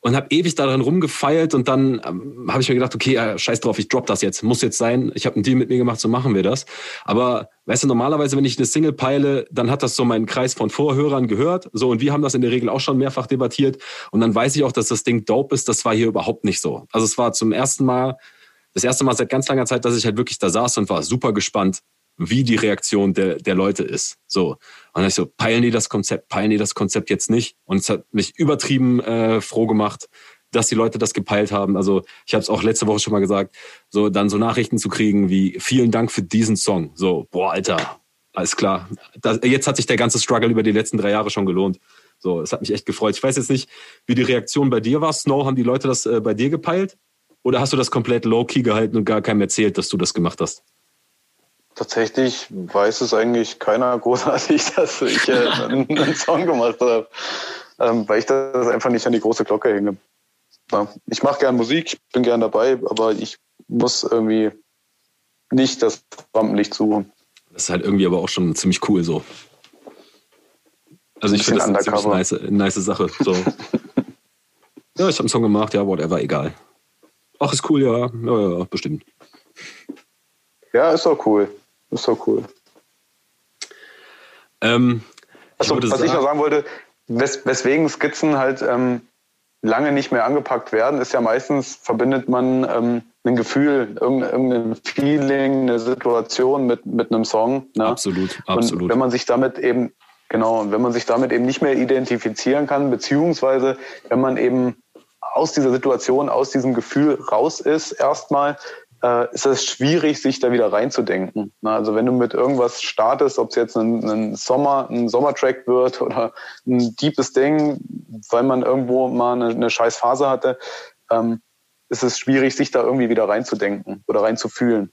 und habe ewig daran rumgefeilt und dann ähm, habe ich mir gedacht, okay, äh, scheiß drauf, ich drop das jetzt, muss jetzt sein. Ich habe einen Deal mit mir gemacht, so machen wir das. Aber weißt du, normalerweise, wenn ich eine Single peile, dann hat das so meinen Kreis von Vorhörern gehört. So und wir haben das in der Regel auch schon mehrfach debattiert und dann weiß ich auch, dass das Ding dope ist. Das war hier überhaupt nicht so. Also es war zum ersten Mal, das erste Mal seit ganz langer Zeit, dass ich halt wirklich da saß und war super gespannt, wie die Reaktion der, der Leute ist. So. Und dann ich so, peilen die das Konzept, peilen die das Konzept jetzt nicht? Und es hat mich übertrieben äh, froh gemacht, dass die Leute das gepeilt haben. Also ich habe es auch letzte Woche schon mal gesagt, so dann so Nachrichten zu kriegen wie vielen Dank für diesen Song. So, boah, Alter, alles klar. Das, jetzt hat sich der ganze Struggle über die letzten drei Jahre schon gelohnt. So, es hat mich echt gefreut. Ich weiß jetzt nicht, wie die Reaktion bei dir war. Snow, haben die Leute das äh, bei dir gepeilt? Oder hast du das komplett low-key gehalten und gar keinem erzählt, dass du das gemacht hast? Tatsächlich weiß es eigentlich keiner großartig, dass ich äh, einen, einen, Song gemacht habe, ähm, weil ich das einfach nicht an die große Glocke hänge. Ja, ich mache gern Musik, ich bin gern dabei, aber ich muss irgendwie nicht das Rampenlicht suchen. Das ist halt irgendwie aber auch schon ziemlich cool so. Also ich finde das eine ziemlich nice, nice Sache. So. ja, ich habe einen Song gemacht, ja, whatever, egal. Ach, ist cool, ja. Ja, ja, bestimmt. Ja, ist auch cool. Ist doch cool. Ähm, also, was sagen, ich noch sagen wollte, wes weswegen Skizzen halt ähm, lange nicht mehr angepackt werden, ist ja meistens verbindet man ähm, ein Gefühl, irgendein Feeling, eine Situation mit, mit einem Song. Ne? Absolut, absolut. Und wenn man sich damit eben, genau, wenn man sich damit eben nicht mehr identifizieren kann, beziehungsweise wenn man eben aus dieser Situation, aus diesem Gefühl raus ist, erstmal, äh, ist es schwierig, sich da wieder reinzudenken. Na, also wenn du mit irgendwas startest, ob es jetzt ein, ein Sommer, ein Sommertrack wird oder ein deepes Ding, weil man irgendwo mal eine, eine scheiß Phase hatte, ähm, ist es schwierig, sich da irgendwie wieder reinzudenken oder reinzufühlen.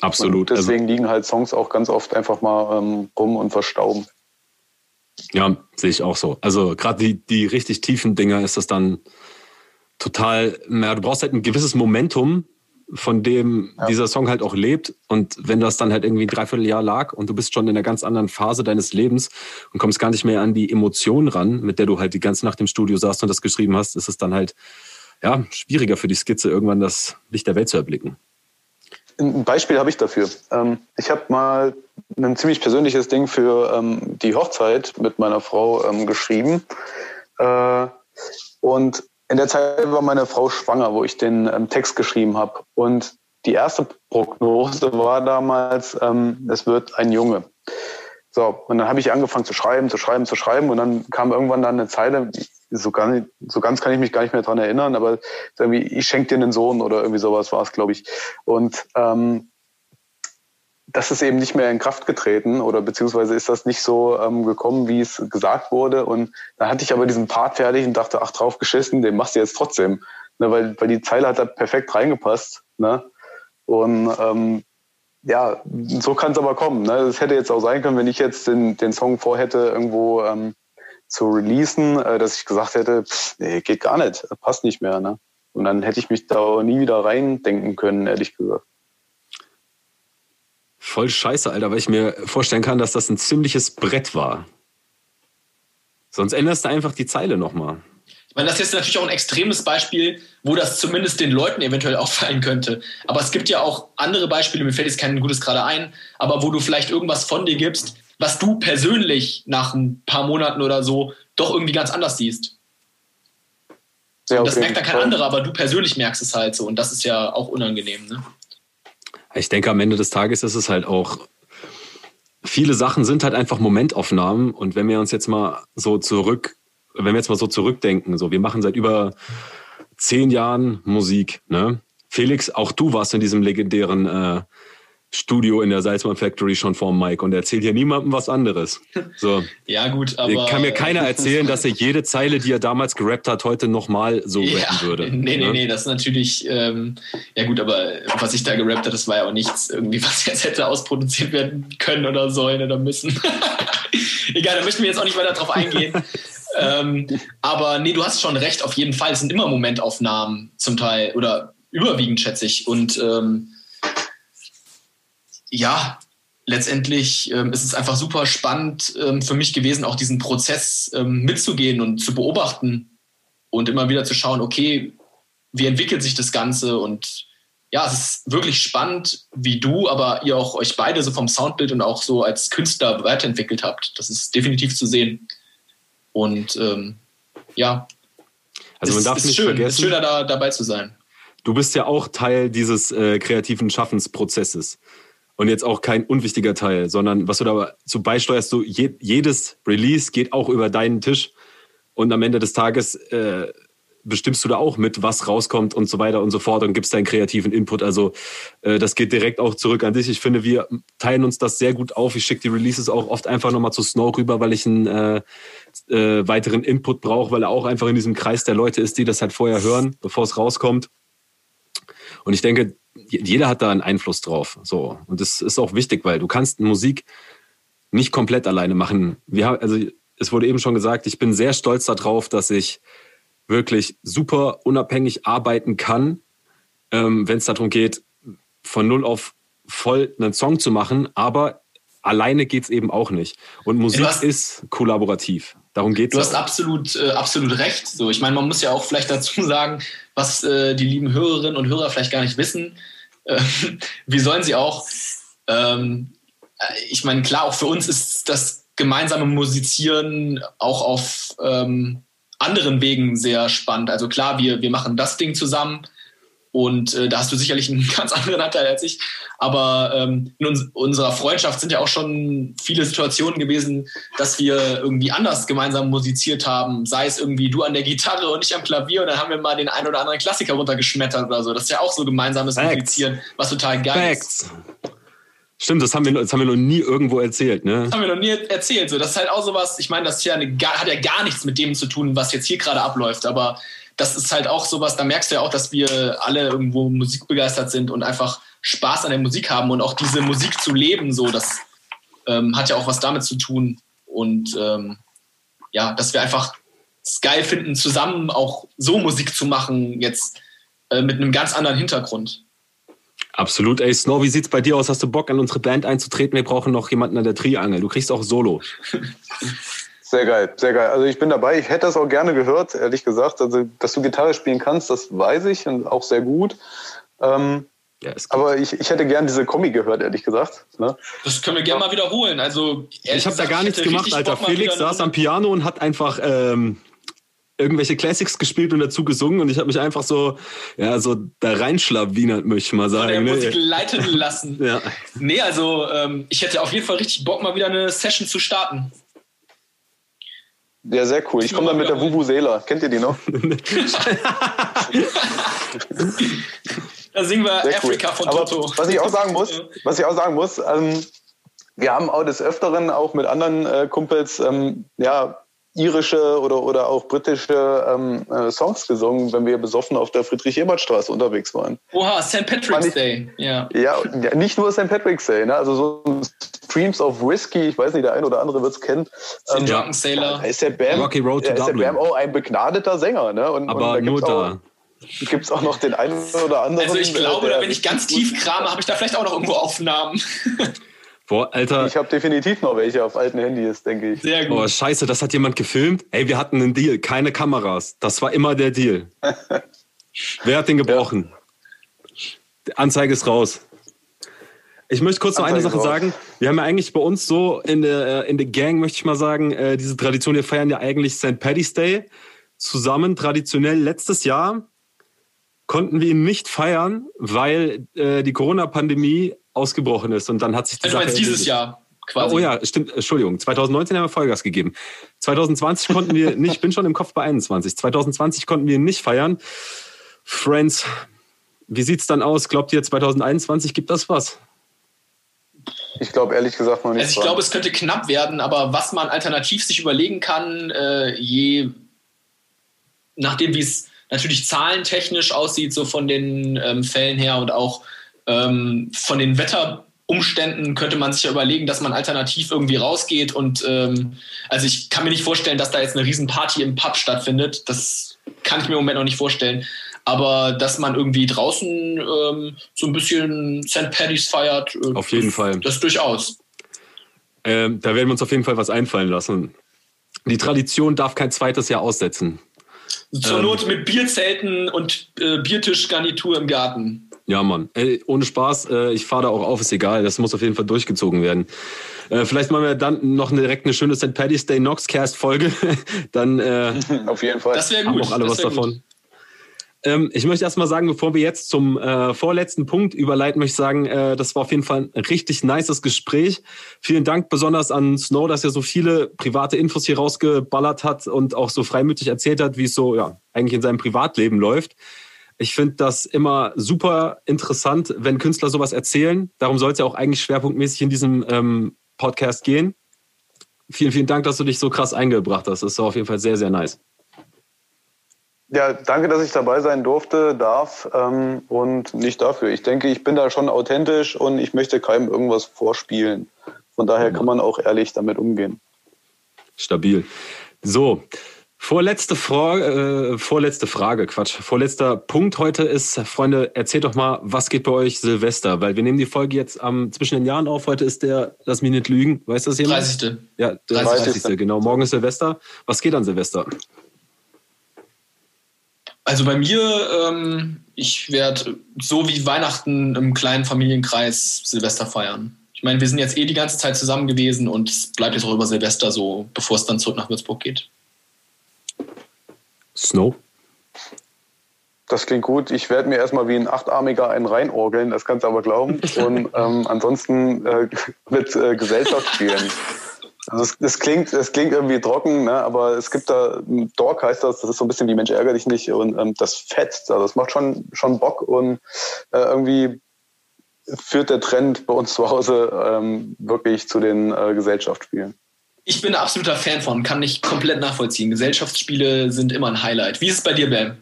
Absolut. Und deswegen also, liegen halt Songs auch ganz oft einfach mal ähm, rum und verstauben. Ja, sehe ich auch so. Also gerade die, die richtig tiefen Dinger ist das dann total, ja, du brauchst halt ein gewisses Momentum, von dem ja. dieser Song halt auch lebt. Und wenn das dann halt irgendwie ein Dreivierteljahr lag und du bist schon in einer ganz anderen Phase deines Lebens und kommst gar nicht mehr an die Emotion ran, mit der du halt die ganze Nacht im Studio saßt und das geschrieben hast, ist es dann halt ja, schwieriger für die Skizze, irgendwann das Licht der Welt zu erblicken. Ein Beispiel habe ich dafür. Ähm, ich habe mal ein ziemlich persönliches Ding für ähm, die Hochzeit mit meiner Frau ähm, geschrieben. Äh, und in der Zeit war meine Frau schwanger, wo ich den ähm, Text geschrieben habe. Und die erste Prognose war damals, ähm, es wird ein Junge. So, und dann habe ich angefangen zu schreiben, zu schreiben, zu schreiben. Und dann kam irgendwann dann eine Zeile, so, gar nicht, so ganz kann ich mich gar nicht mehr dran erinnern, aber irgendwie, ich schenke dir einen Sohn oder irgendwie sowas war es, glaube ich. Und ähm, das ist eben nicht mehr in Kraft getreten oder beziehungsweise ist das nicht so ähm, gekommen, wie es gesagt wurde. Und da hatte ich aber diesen Part fertig und dachte, ach, drauf geschissen, den machst du jetzt trotzdem. Ne, weil, weil die Zeile hat da perfekt reingepasst. Ne? Und ähm, ja, so kann es aber kommen. Ne? Es hätte jetzt auch sein können, wenn ich jetzt den, den Song vorhätte, irgendwo ähm, zu releasen, äh, dass ich gesagt hätte, pff, nee, geht gar nicht, passt nicht mehr. Ne? Und dann hätte ich mich da nie wieder reindenken können, ehrlich gesagt. Voll scheiße, Alter, weil ich mir vorstellen kann, dass das ein ziemliches Brett war. Sonst änderst du einfach die Zeile nochmal. Ich meine, das ist jetzt natürlich auch ein extremes Beispiel, wo das zumindest den Leuten eventuell auffallen könnte. Aber es gibt ja auch andere Beispiele, mir fällt jetzt kein gutes gerade ein, aber wo du vielleicht irgendwas von dir gibst, was du persönlich nach ein paar Monaten oder so doch irgendwie ganz anders siehst. Ja, okay. Das merkt dann kein anderer, aber du persönlich merkst es halt so und das ist ja auch unangenehm. Ne? Ich denke, am Ende des Tages ist es halt auch, viele Sachen sind halt einfach Momentaufnahmen und wenn wir uns jetzt mal so zurück wenn wir jetzt mal so zurückdenken, so wir machen seit über zehn Jahren Musik. Ne? Felix, auch du warst in diesem legendären äh, Studio in der Salzmann Factory schon vor Mike und erzählt hier niemandem was anderes. So. ja, gut, aber. Kann mir keiner erzählen, dass er jede Zeile, die er damals gerappt hat, heute nochmal so ja, rappen würde. Nee, nee, ne? nee, das ist natürlich, ähm, ja gut, aber was ich da gerappt habe, das war ja auch nichts irgendwie, was jetzt hätte ausproduziert werden können oder sollen oder müssen. Egal, da möchten wir jetzt auch nicht weiter drauf eingehen ähm, aber nee, du hast schon recht, auf jeden Fall. Es sind immer Momentaufnahmen zum Teil oder überwiegend, schätze ich. Und ähm, ja, letztendlich ähm, ist es einfach super spannend ähm, für mich gewesen, auch diesen Prozess ähm, mitzugehen und zu beobachten und immer wieder zu schauen, okay, wie entwickelt sich das Ganze und ja, es ist wirklich spannend, wie du, aber ihr auch euch beide so vom Soundbild und auch so als Künstler weiterentwickelt habt. Das ist definitiv zu sehen. Und ähm, ja, also man ist, darf ist nicht schön, vergessen, ist schöner da, dabei zu sein. Du bist ja auch Teil dieses äh, kreativen Schaffensprozesses. Und jetzt auch kein unwichtiger Teil, sondern was du dazu beisteuerst, so je, jedes Release geht auch über deinen Tisch. Und am Ende des Tages äh, bestimmst du da auch mit, was rauskommt und so weiter und so fort und gibst deinen kreativen Input. Also äh, das geht direkt auch zurück an dich. Ich finde, wir teilen uns das sehr gut auf. Ich schicke die Releases auch oft einfach nochmal zu Snow rüber, weil ich einen äh, äh, weiteren Input brauche, weil er auch einfach in diesem Kreis der Leute ist, die das halt vorher hören, bevor es rauskommt. Und ich denke, jeder hat da einen Einfluss drauf. So. Und das ist auch wichtig, weil du kannst Musik nicht komplett alleine machen. Wir haben, also es wurde eben schon gesagt, ich bin sehr stolz darauf, dass ich wirklich super unabhängig arbeiten kann, ähm, wenn es darum geht, von null auf voll einen Song zu machen, aber alleine geht es eben auch nicht. Und Musik hast, ist kollaborativ. Darum geht es. Du hast absolut, äh, absolut recht. So, ich meine, man muss ja auch vielleicht dazu sagen, was äh, die lieben Hörerinnen und Hörer vielleicht gar nicht wissen. Äh, wie sollen sie auch? Ähm, ich meine, klar, auch für uns ist das gemeinsame Musizieren auch auf ähm, anderen Wegen sehr spannend. Also klar, wir, wir machen das Ding zusammen und äh, da hast du sicherlich einen ganz anderen Anteil als ich. Aber ähm, in uns, unserer Freundschaft sind ja auch schon viele Situationen gewesen, dass wir irgendwie anders gemeinsam musiziert haben. Sei es irgendwie du an der Gitarre und ich am Klavier und dann haben wir mal den einen oder anderen Klassiker runtergeschmettert oder so. Das ist ja auch so gemeinsames Facts. Musizieren, was total geil Facts. ist. Stimmt, das haben, wir, das haben wir noch nie irgendwo erzählt, ne? Das haben wir noch nie erzählt. So, das ist halt auch sowas, ich meine, das ja eine, hat ja gar nichts mit dem zu tun, was jetzt hier gerade abläuft, aber das ist halt auch sowas, da merkst du ja auch, dass wir alle irgendwo musikbegeistert sind und einfach Spaß an der Musik haben und auch diese Musik zu leben, so, das ähm, hat ja auch was damit zu tun. Und ähm, ja, dass wir einfach es geil finden, zusammen auch so Musik zu machen, jetzt äh, mit einem ganz anderen Hintergrund. Absolut. Ey, Snow, wie sieht's bei dir aus? Hast du Bock, an unsere Band einzutreten? Wir brauchen noch jemanden an der Triangel. Du kriegst auch Solo. Sehr geil, sehr geil. Also ich bin dabei. Ich hätte das auch gerne gehört, ehrlich gesagt. Also, dass du Gitarre spielen kannst, das weiß ich und auch sehr gut. Ähm, ja, aber ich, ich hätte gern diese Kombi gehört, ehrlich gesagt. Ne? Das können wir gerne mal wiederholen. Also ich habe da gar nichts gemacht, Alter. Felix saß am Piano und hat einfach ähm, irgendwelche Classics gespielt und dazu gesungen und ich habe mich einfach so, ja, so da reinschlawinert, möchte ich mal sagen. Von der ne? Musik leiten lassen. ja. Nee, also ähm, ich hätte auf jeden Fall richtig Bock, mal wieder eine Session zu starten. Ja, sehr cool. Ich komme dann mit der Vuvuzela. Kennt ihr die noch? da singen wir sehr Afrika cool. von Aber Toto. Was ich auch sagen muss, was ich auch sagen muss, ähm, wir haben auch des Öfteren auch mit anderen äh, Kumpels ähm, ja, irische oder, oder auch britische ähm, äh, Songs gesungen, wenn wir besoffen auf der Friedrich-Ebert-Straße unterwegs waren. Oha, St. Patrick's ich, Day. Ja. ja. Ja, nicht nur St. Patrick's Day, ne? also so Streams of Whiskey, ich weiß nicht, der ein oder andere wird es kennen. Ähm, Drunken Sailor. Ist der Bam, Rocky Road to ist Dublin. der Bam auch ein begnadeter Sänger. Ne? Und, Aber und da nur da. Gibt es auch noch den einen oder anderen? Also ich glaube, da wenn ich ganz tief krame, habe ich da vielleicht auch noch irgendwo Aufnahmen. Boah, Alter. Ich habe definitiv noch welche auf alten Handys, denke ich. Sehr gut. Boah, scheiße, das hat jemand gefilmt. Ey, wir hatten einen Deal, keine Kameras. Das war immer der Deal. Wer hat den gebrochen? Ja. Anzeige ist raus. Ich möchte kurz noch eine Sache sagen. Wir haben ja eigentlich bei uns so in der, äh, in der Gang, möchte ich mal sagen, äh, diese Tradition, wir feiern ja eigentlich St. Paddy's Day zusammen, traditionell. Letztes Jahr konnten wir ihn nicht feiern, weil äh, die Corona-Pandemie ausgebrochen ist und dann hat sich die also Sache dieses erledigt. Jahr quasi. Oh ja, stimmt, Entschuldigung. 2019 haben wir Vollgas gegeben. 2020 konnten wir nicht, bin schon im Kopf bei 21. 2020 konnten wir ihn nicht feiern. Friends, wie sieht's dann aus? Glaubt ihr 2021 gibt das was? Ich glaube ehrlich gesagt noch nicht. Also ich glaube, es könnte knapp werden, aber was man alternativ sich überlegen kann, äh, je nachdem, wie es natürlich zahlentechnisch aussieht, so von den ähm, Fällen her und auch ähm, von den Wetterumständen könnte man sich ja überlegen, dass man alternativ irgendwie rausgeht und ähm, also ich kann mir nicht vorstellen, dass da jetzt eine Riesenparty im Pub stattfindet. Das kann ich mir im Moment noch nicht vorstellen. Aber dass man irgendwie draußen ähm, so ein bisschen St. Paddy's feiert, äh, auf jeden das, Fall. Das durchaus. Ähm, da werden wir uns auf jeden Fall was einfallen lassen. Die Tradition darf kein zweites Jahr aussetzen. Zur ähm, Not mit Bierzelten und äh, Biertischgarnitur im Garten. Ja, Mann. Ey, ohne Spaß, äh, ich fahre da auch auf, ist egal. Das muss auf jeden Fall durchgezogen werden. Äh, vielleicht machen wir dann noch direkt eine schöne St. Paddy's Day Noxcast-Folge. dann äh, auf jeden Fall. Das wäre gut. Haben auch alle was davon. Gut. Ähm, ich möchte erst mal sagen, bevor wir jetzt zum äh, vorletzten Punkt überleiten, möchte ich sagen, äh, das war auf jeden Fall ein richtig nices Gespräch. Vielen Dank besonders an Snow, dass er so viele private Infos hier rausgeballert hat und auch so freimütig erzählt hat, wie es so ja eigentlich in seinem Privatleben läuft. Ich finde das immer super interessant, wenn Künstler sowas erzählen. Darum soll es ja auch eigentlich schwerpunktmäßig in diesem ähm, Podcast gehen. Vielen, vielen Dank, dass du dich so krass eingebracht hast. Das war auf jeden Fall sehr, sehr nice. Ja, danke, dass ich dabei sein durfte, darf ähm, und nicht dafür. Ich denke, ich bin da schon authentisch und ich möchte keinem irgendwas vorspielen. Von daher kann man auch ehrlich damit umgehen. Stabil. So, vorletzte, Fra äh, vorletzte Frage, Quatsch. Vorletzter Punkt heute ist, Freunde, erzählt doch mal, was geht bei euch Silvester? Weil wir nehmen die Folge jetzt am, zwischen den Jahren auf. Heute ist der, lass mich nicht lügen, weißt du das jemand? 30. Ja, der 30. 30. Genau, morgen ist Silvester. Was geht an Silvester? Also bei mir, ähm, ich werde so wie Weihnachten im kleinen Familienkreis Silvester feiern. Ich meine, wir sind jetzt eh die ganze Zeit zusammen gewesen und es bleibt jetzt auch über Silvester so, bevor es dann zurück nach Würzburg geht. Snow? Das klingt gut. Ich werde mir erstmal wie ein Achtarmiger einen reinorgeln, das kannst du aber glauben. Und ähm, ansonsten äh, mit äh, Gesellschaft spielen. Also es, klingt, es klingt irgendwie trocken, ne? aber es gibt da, Dork heißt das, das ist so ein bisschen wie Mensch ärger dich nicht und ähm, das fetzt, also das macht schon, schon Bock und äh, irgendwie führt der Trend bei uns zu Hause ähm, wirklich zu den äh, Gesellschaftsspielen. Ich bin ein absoluter Fan von, kann ich komplett nachvollziehen. Gesellschaftsspiele sind immer ein Highlight. Wie ist es bei dir, Bam?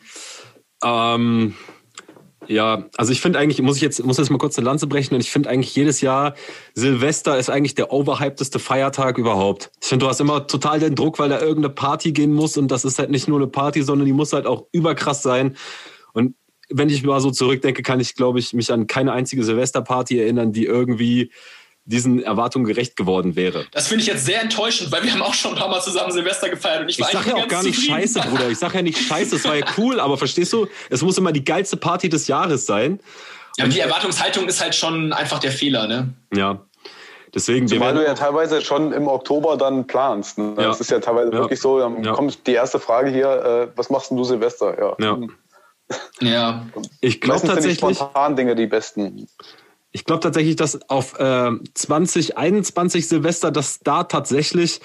Ähm, ja, also ich finde eigentlich, muss ich jetzt, muss jetzt mal kurz eine Lanze brechen und ich finde eigentlich jedes Jahr Silvester ist eigentlich der overhypedeste Feiertag überhaupt. Ich finde, du hast immer total den Druck, weil da irgendeine Party gehen muss und das ist halt nicht nur eine Party, sondern die muss halt auch überkrass sein. Und wenn ich mal so zurückdenke, kann ich, glaube ich, mich an keine einzige Silvesterparty erinnern, die irgendwie diesen Erwartungen gerecht geworden wäre. Das finde ich jetzt sehr enttäuschend, weil wir haben auch schon ein paar Mal zusammen Silvester gefeiert und ich war Ich sage ja auch gar nicht zufrieden. scheiße, Bruder. Ich sage ja nicht scheiße, es war ja cool, aber verstehst du, es muss immer die geilste Party des Jahres sein. Ja, und die Erwartungshaltung ist halt schon einfach der Fehler, ne? Ja. Deswegen, Zumal du ja teilweise schon im Oktober dann planst. Ne? Ja. Das ist ja teilweise ja. wirklich so, dann ja. kommt die erste Frage hier, äh, was machst denn du Silvester? Ja. ja. ja. Ich glaube tatsächlich. spontan Dinge die besten. Ich glaube tatsächlich, dass auf äh, 2021 Silvester, dass da tatsächlich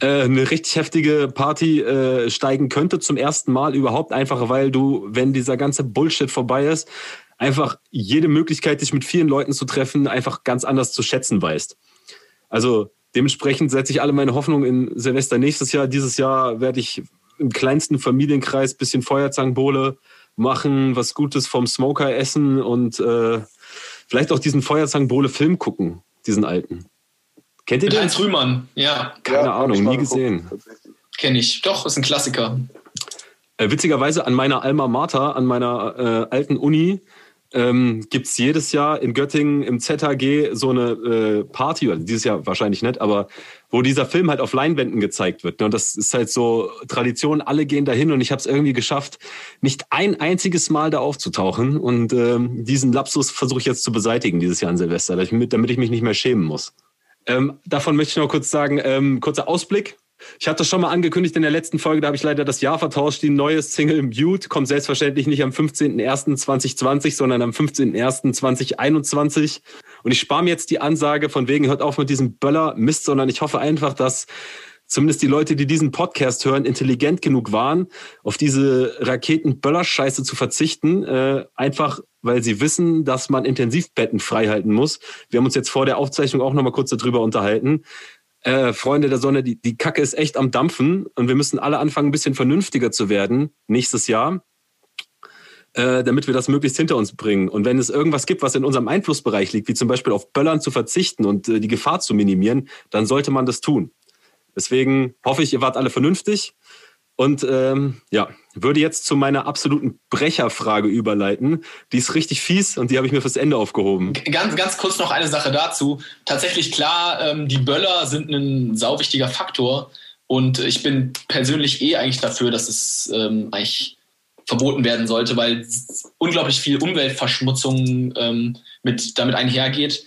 äh, eine richtig heftige Party äh, steigen könnte zum ersten Mal überhaupt, einfach weil du, wenn dieser ganze Bullshit vorbei ist, einfach jede Möglichkeit, dich mit vielen Leuten zu treffen, einfach ganz anders zu schätzen weißt. Also dementsprechend setze ich alle meine Hoffnung in Silvester nächstes Jahr. Dieses Jahr werde ich im kleinsten Familienkreis bisschen Feuerzangenbowle machen, was Gutes vom Smoker essen und äh, Vielleicht auch diesen Feuerzangenbowle-Film gucken, diesen alten. Kennt ihr den? Heinz Rühmann, ja. Keine ja, Ahnung, nie gesehen. Kenne ich. Doch, ist ein Klassiker. Äh, witzigerweise an meiner Alma Mater, an meiner äh, alten Uni, ähm, gibt es jedes Jahr in Göttingen im ZHG so eine äh, Party, oder dieses Jahr wahrscheinlich nicht, aber wo dieser Film halt auf Leinwänden gezeigt wird. Ne? Und das ist halt so Tradition, alle gehen dahin und ich habe es irgendwie geschafft, nicht ein einziges Mal da aufzutauchen. Und ähm, diesen Lapsus versuche ich jetzt zu beseitigen dieses Jahr an Silvester, damit ich mich nicht mehr schämen muss. Ähm, davon möchte ich noch kurz sagen, ähm, kurzer Ausblick. Ich hatte das schon mal angekündigt in der letzten Folge, da habe ich leider das Jahr vertauscht. Die neue Single Mute kommt selbstverständlich nicht am 15.01.2020, sondern am 15.01.2021. Und ich spare mir jetzt die Ansage von wegen, hört auf mit diesem Böller Mist, sondern ich hoffe einfach, dass zumindest die Leute, die diesen Podcast hören, intelligent genug waren, auf diese Raketen-Böller-Scheiße zu verzichten. Äh, einfach, weil sie wissen, dass man Intensivbetten freihalten muss. Wir haben uns jetzt vor der Aufzeichnung auch nochmal kurz darüber unterhalten äh, Freunde der Sonne, die, die Kacke ist echt am Dampfen und wir müssen alle anfangen, ein bisschen vernünftiger zu werden nächstes Jahr, äh, damit wir das möglichst hinter uns bringen. Und wenn es irgendwas gibt, was in unserem Einflussbereich liegt, wie zum Beispiel auf Böllern zu verzichten und äh, die Gefahr zu minimieren, dann sollte man das tun. Deswegen hoffe ich, ihr wart alle vernünftig. Und ähm, ja, würde jetzt zu meiner absoluten Brecherfrage überleiten. Die ist richtig fies und die habe ich mir fürs Ende aufgehoben. Ganz, ganz kurz noch eine Sache dazu. Tatsächlich klar, ähm, die Böller sind ein sauwichtiger Faktor. Und ich bin persönlich eh eigentlich dafür, dass es ähm, eigentlich verboten werden sollte, weil unglaublich viel Umweltverschmutzung ähm, mit, damit einhergeht.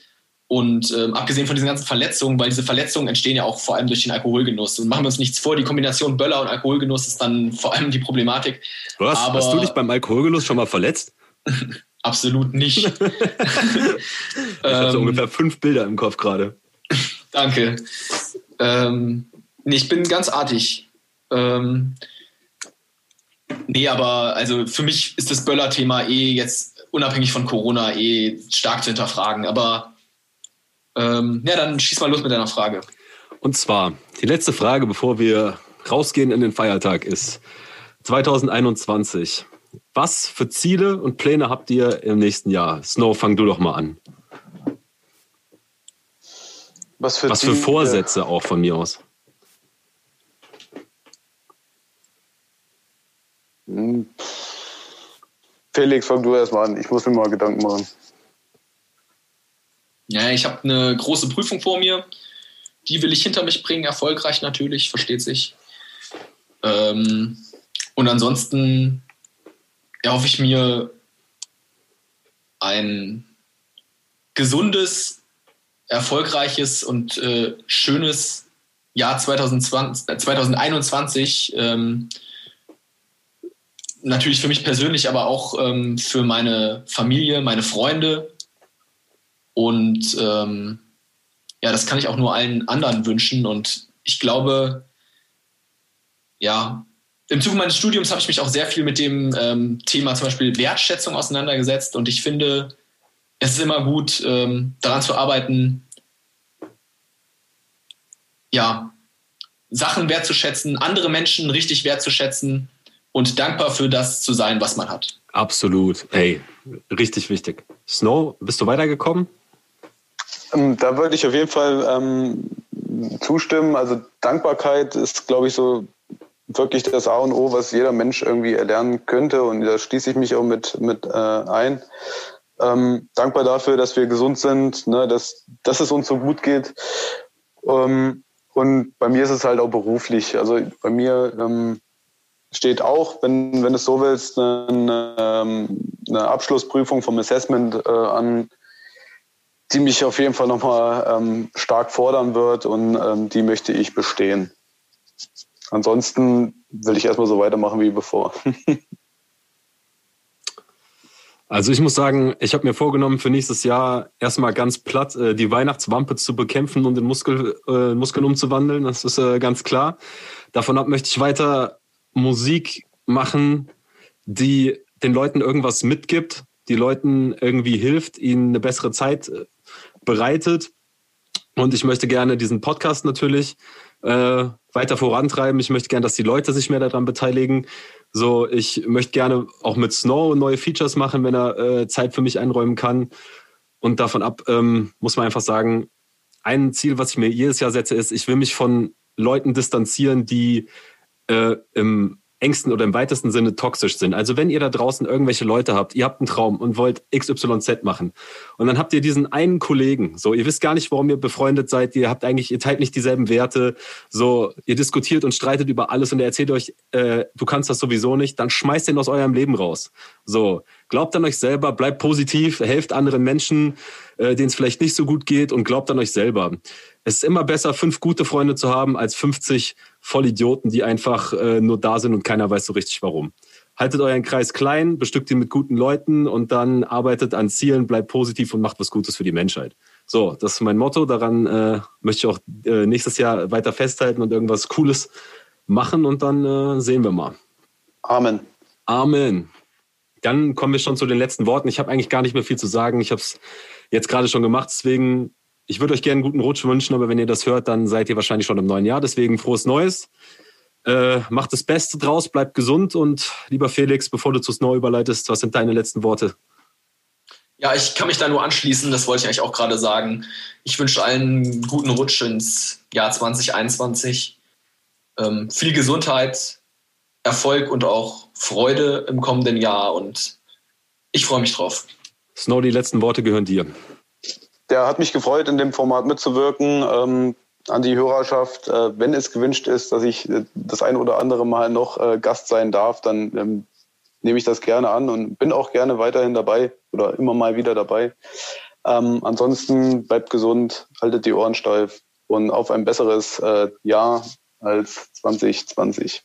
Und ähm, abgesehen von diesen ganzen Verletzungen, weil diese Verletzungen entstehen ja auch vor allem durch den Alkoholgenuss. Und machen wir uns nichts vor, die Kombination Böller und Alkoholgenuss ist dann vor allem die Problematik. Was? Aber, hast du dich beim Alkoholgenuss schon mal verletzt? Absolut nicht. ich habe so ähm, ungefähr fünf Bilder im Kopf gerade. Danke. Ähm, nee, ich bin ganz artig. Ähm, nee, aber also für mich ist das Böller-Thema eh jetzt unabhängig von Corona eh stark zu hinterfragen. Aber ähm, ja, dann schieß mal los mit deiner Frage. Und zwar, die letzte Frage, bevor wir rausgehen in den Feiertag, ist 2021. Was für Ziele und Pläne habt ihr im nächsten Jahr? Snow, fang du doch mal an. Was für, Was für Vorsätze auch von mir aus? Hm. Felix, fang du erst mal an. Ich muss mir mal Gedanken machen. Ja, ich habe eine große Prüfung vor mir. Die will ich hinter mich bringen, erfolgreich natürlich, versteht sich. Ähm, und ansonsten erhoffe ich mir ein gesundes, erfolgreiches und äh, schönes Jahr 2020, äh, 2021. Ähm, natürlich für mich persönlich, aber auch ähm, für meine Familie, meine Freunde, und ähm, ja, das kann ich auch nur allen anderen wünschen. Und ich glaube, ja, im Zuge meines Studiums habe ich mich auch sehr viel mit dem ähm, Thema zum Beispiel Wertschätzung auseinandergesetzt. Und ich finde, es ist immer gut, ähm, daran zu arbeiten, ja, Sachen wertzuschätzen, andere Menschen richtig wertzuschätzen und dankbar für das zu sein, was man hat. Absolut. Hey, richtig wichtig. Snow, bist du weitergekommen? Ähm, da würde ich auf jeden Fall ähm, zustimmen. Also Dankbarkeit ist, glaube ich, so wirklich das A und O, was jeder Mensch irgendwie erlernen könnte. Und da schließe ich mich auch mit, mit äh, ein. Ähm, dankbar dafür, dass wir gesund sind, ne, dass, dass es uns so gut geht. Ähm, und bei mir ist es halt auch beruflich. Also bei mir ähm, steht auch, wenn, wenn du es so willst, eine, ähm, eine Abschlussprüfung vom Assessment äh, an, die mich auf jeden Fall nochmal ähm, stark fordern wird und ähm, die möchte ich bestehen. Ansonsten will ich erstmal so weitermachen wie bevor. Also ich muss sagen, ich habe mir vorgenommen, für nächstes Jahr erstmal ganz platt äh, die Weihnachtswampe zu bekämpfen und in Muskel, äh, Muskeln umzuwandeln. Das ist äh, ganz klar. Davon ab möchte ich weiter Musik machen, die den Leuten irgendwas mitgibt, die Leuten irgendwie hilft, ihnen eine bessere Zeit äh, bereitet. Und ich möchte gerne diesen Podcast natürlich äh, weiter vorantreiben. Ich möchte gerne, dass die Leute sich mehr daran beteiligen. So, ich möchte gerne auch mit Snow neue Features machen, wenn er äh, Zeit für mich einräumen kann. Und davon ab ähm, muss man einfach sagen, ein Ziel, was ich mir jedes Jahr setze, ist, ich will mich von Leuten distanzieren, die äh, im engsten oder im weitesten Sinne toxisch sind. Also wenn ihr da draußen irgendwelche Leute habt, ihr habt einen Traum und wollt XYZ machen und dann habt ihr diesen einen Kollegen, so ihr wisst gar nicht, warum ihr befreundet seid, ihr habt eigentlich, ihr teilt nicht dieselben Werte, so ihr diskutiert und streitet über alles und er erzählt euch, äh, du kannst das sowieso nicht, dann schmeißt den aus eurem Leben raus. So, glaubt an euch selber, bleibt positiv, helft anderen Menschen, äh, denen es vielleicht nicht so gut geht und glaubt an euch selber. Es ist immer besser, fünf gute Freunde zu haben, als 50 Vollidioten, die einfach äh, nur da sind und keiner weiß so richtig warum. Haltet euren Kreis klein, bestückt ihn mit guten Leuten und dann arbeitet an Zielen, bleibt positiv und macht was Gutes für die Menschheit. So, das ist mein Motto. Daran äh, möchte ich auch äh, nächstes Jahr weiter festhalten und irgendwas Cooles machen und dann äh, sehen wir mal. Amen. Amen. Dann kommen wir schon zu den letzten Worten. Ich habe eigentlich gar nicht mehr viel zu sagen. Ich habe es jetzt gerade schon gemacht. Deswegen, ich würde euch gerne einen guten Rutsch wünschen, aber wenn ihr das hört, dann seid ihr wahrscheinlich schon im neuen Jahr. Deswegen frohes Neues. Äh, macht das Beste draus, bleibt gesund und lieber Felix, bevor du zu Snow überleitest, was sind deine letzten Worte? Ja, ich kann mich da nur anschließen, das wollte ich eigentlich auch gerade sagen. Ich wünsche allen einen guten Rutsch ins Jahr 2021. Ähm, viel Gesundheit, Erfolg und auch Freude im kommenden Jahr und ich freue mich drauf. Snow, die letzten Worte gehören dir. Der hat mich gefreut, in dem Format mitzuwirken. Ähm, an die Hörerschaft, äh, wenn es gewünscht ist, dass ich äh, das ein oder andere Mal noch äh, Gast sein darf, dann ähm, nehme ich das gerne an und bin auch gerne weiterhin dabei oder immer mal wieder dabei. Ähm, ansonsten bleibt gesund, haltet die Ohren steif und auf ein besseres äh, Jahr als 2020.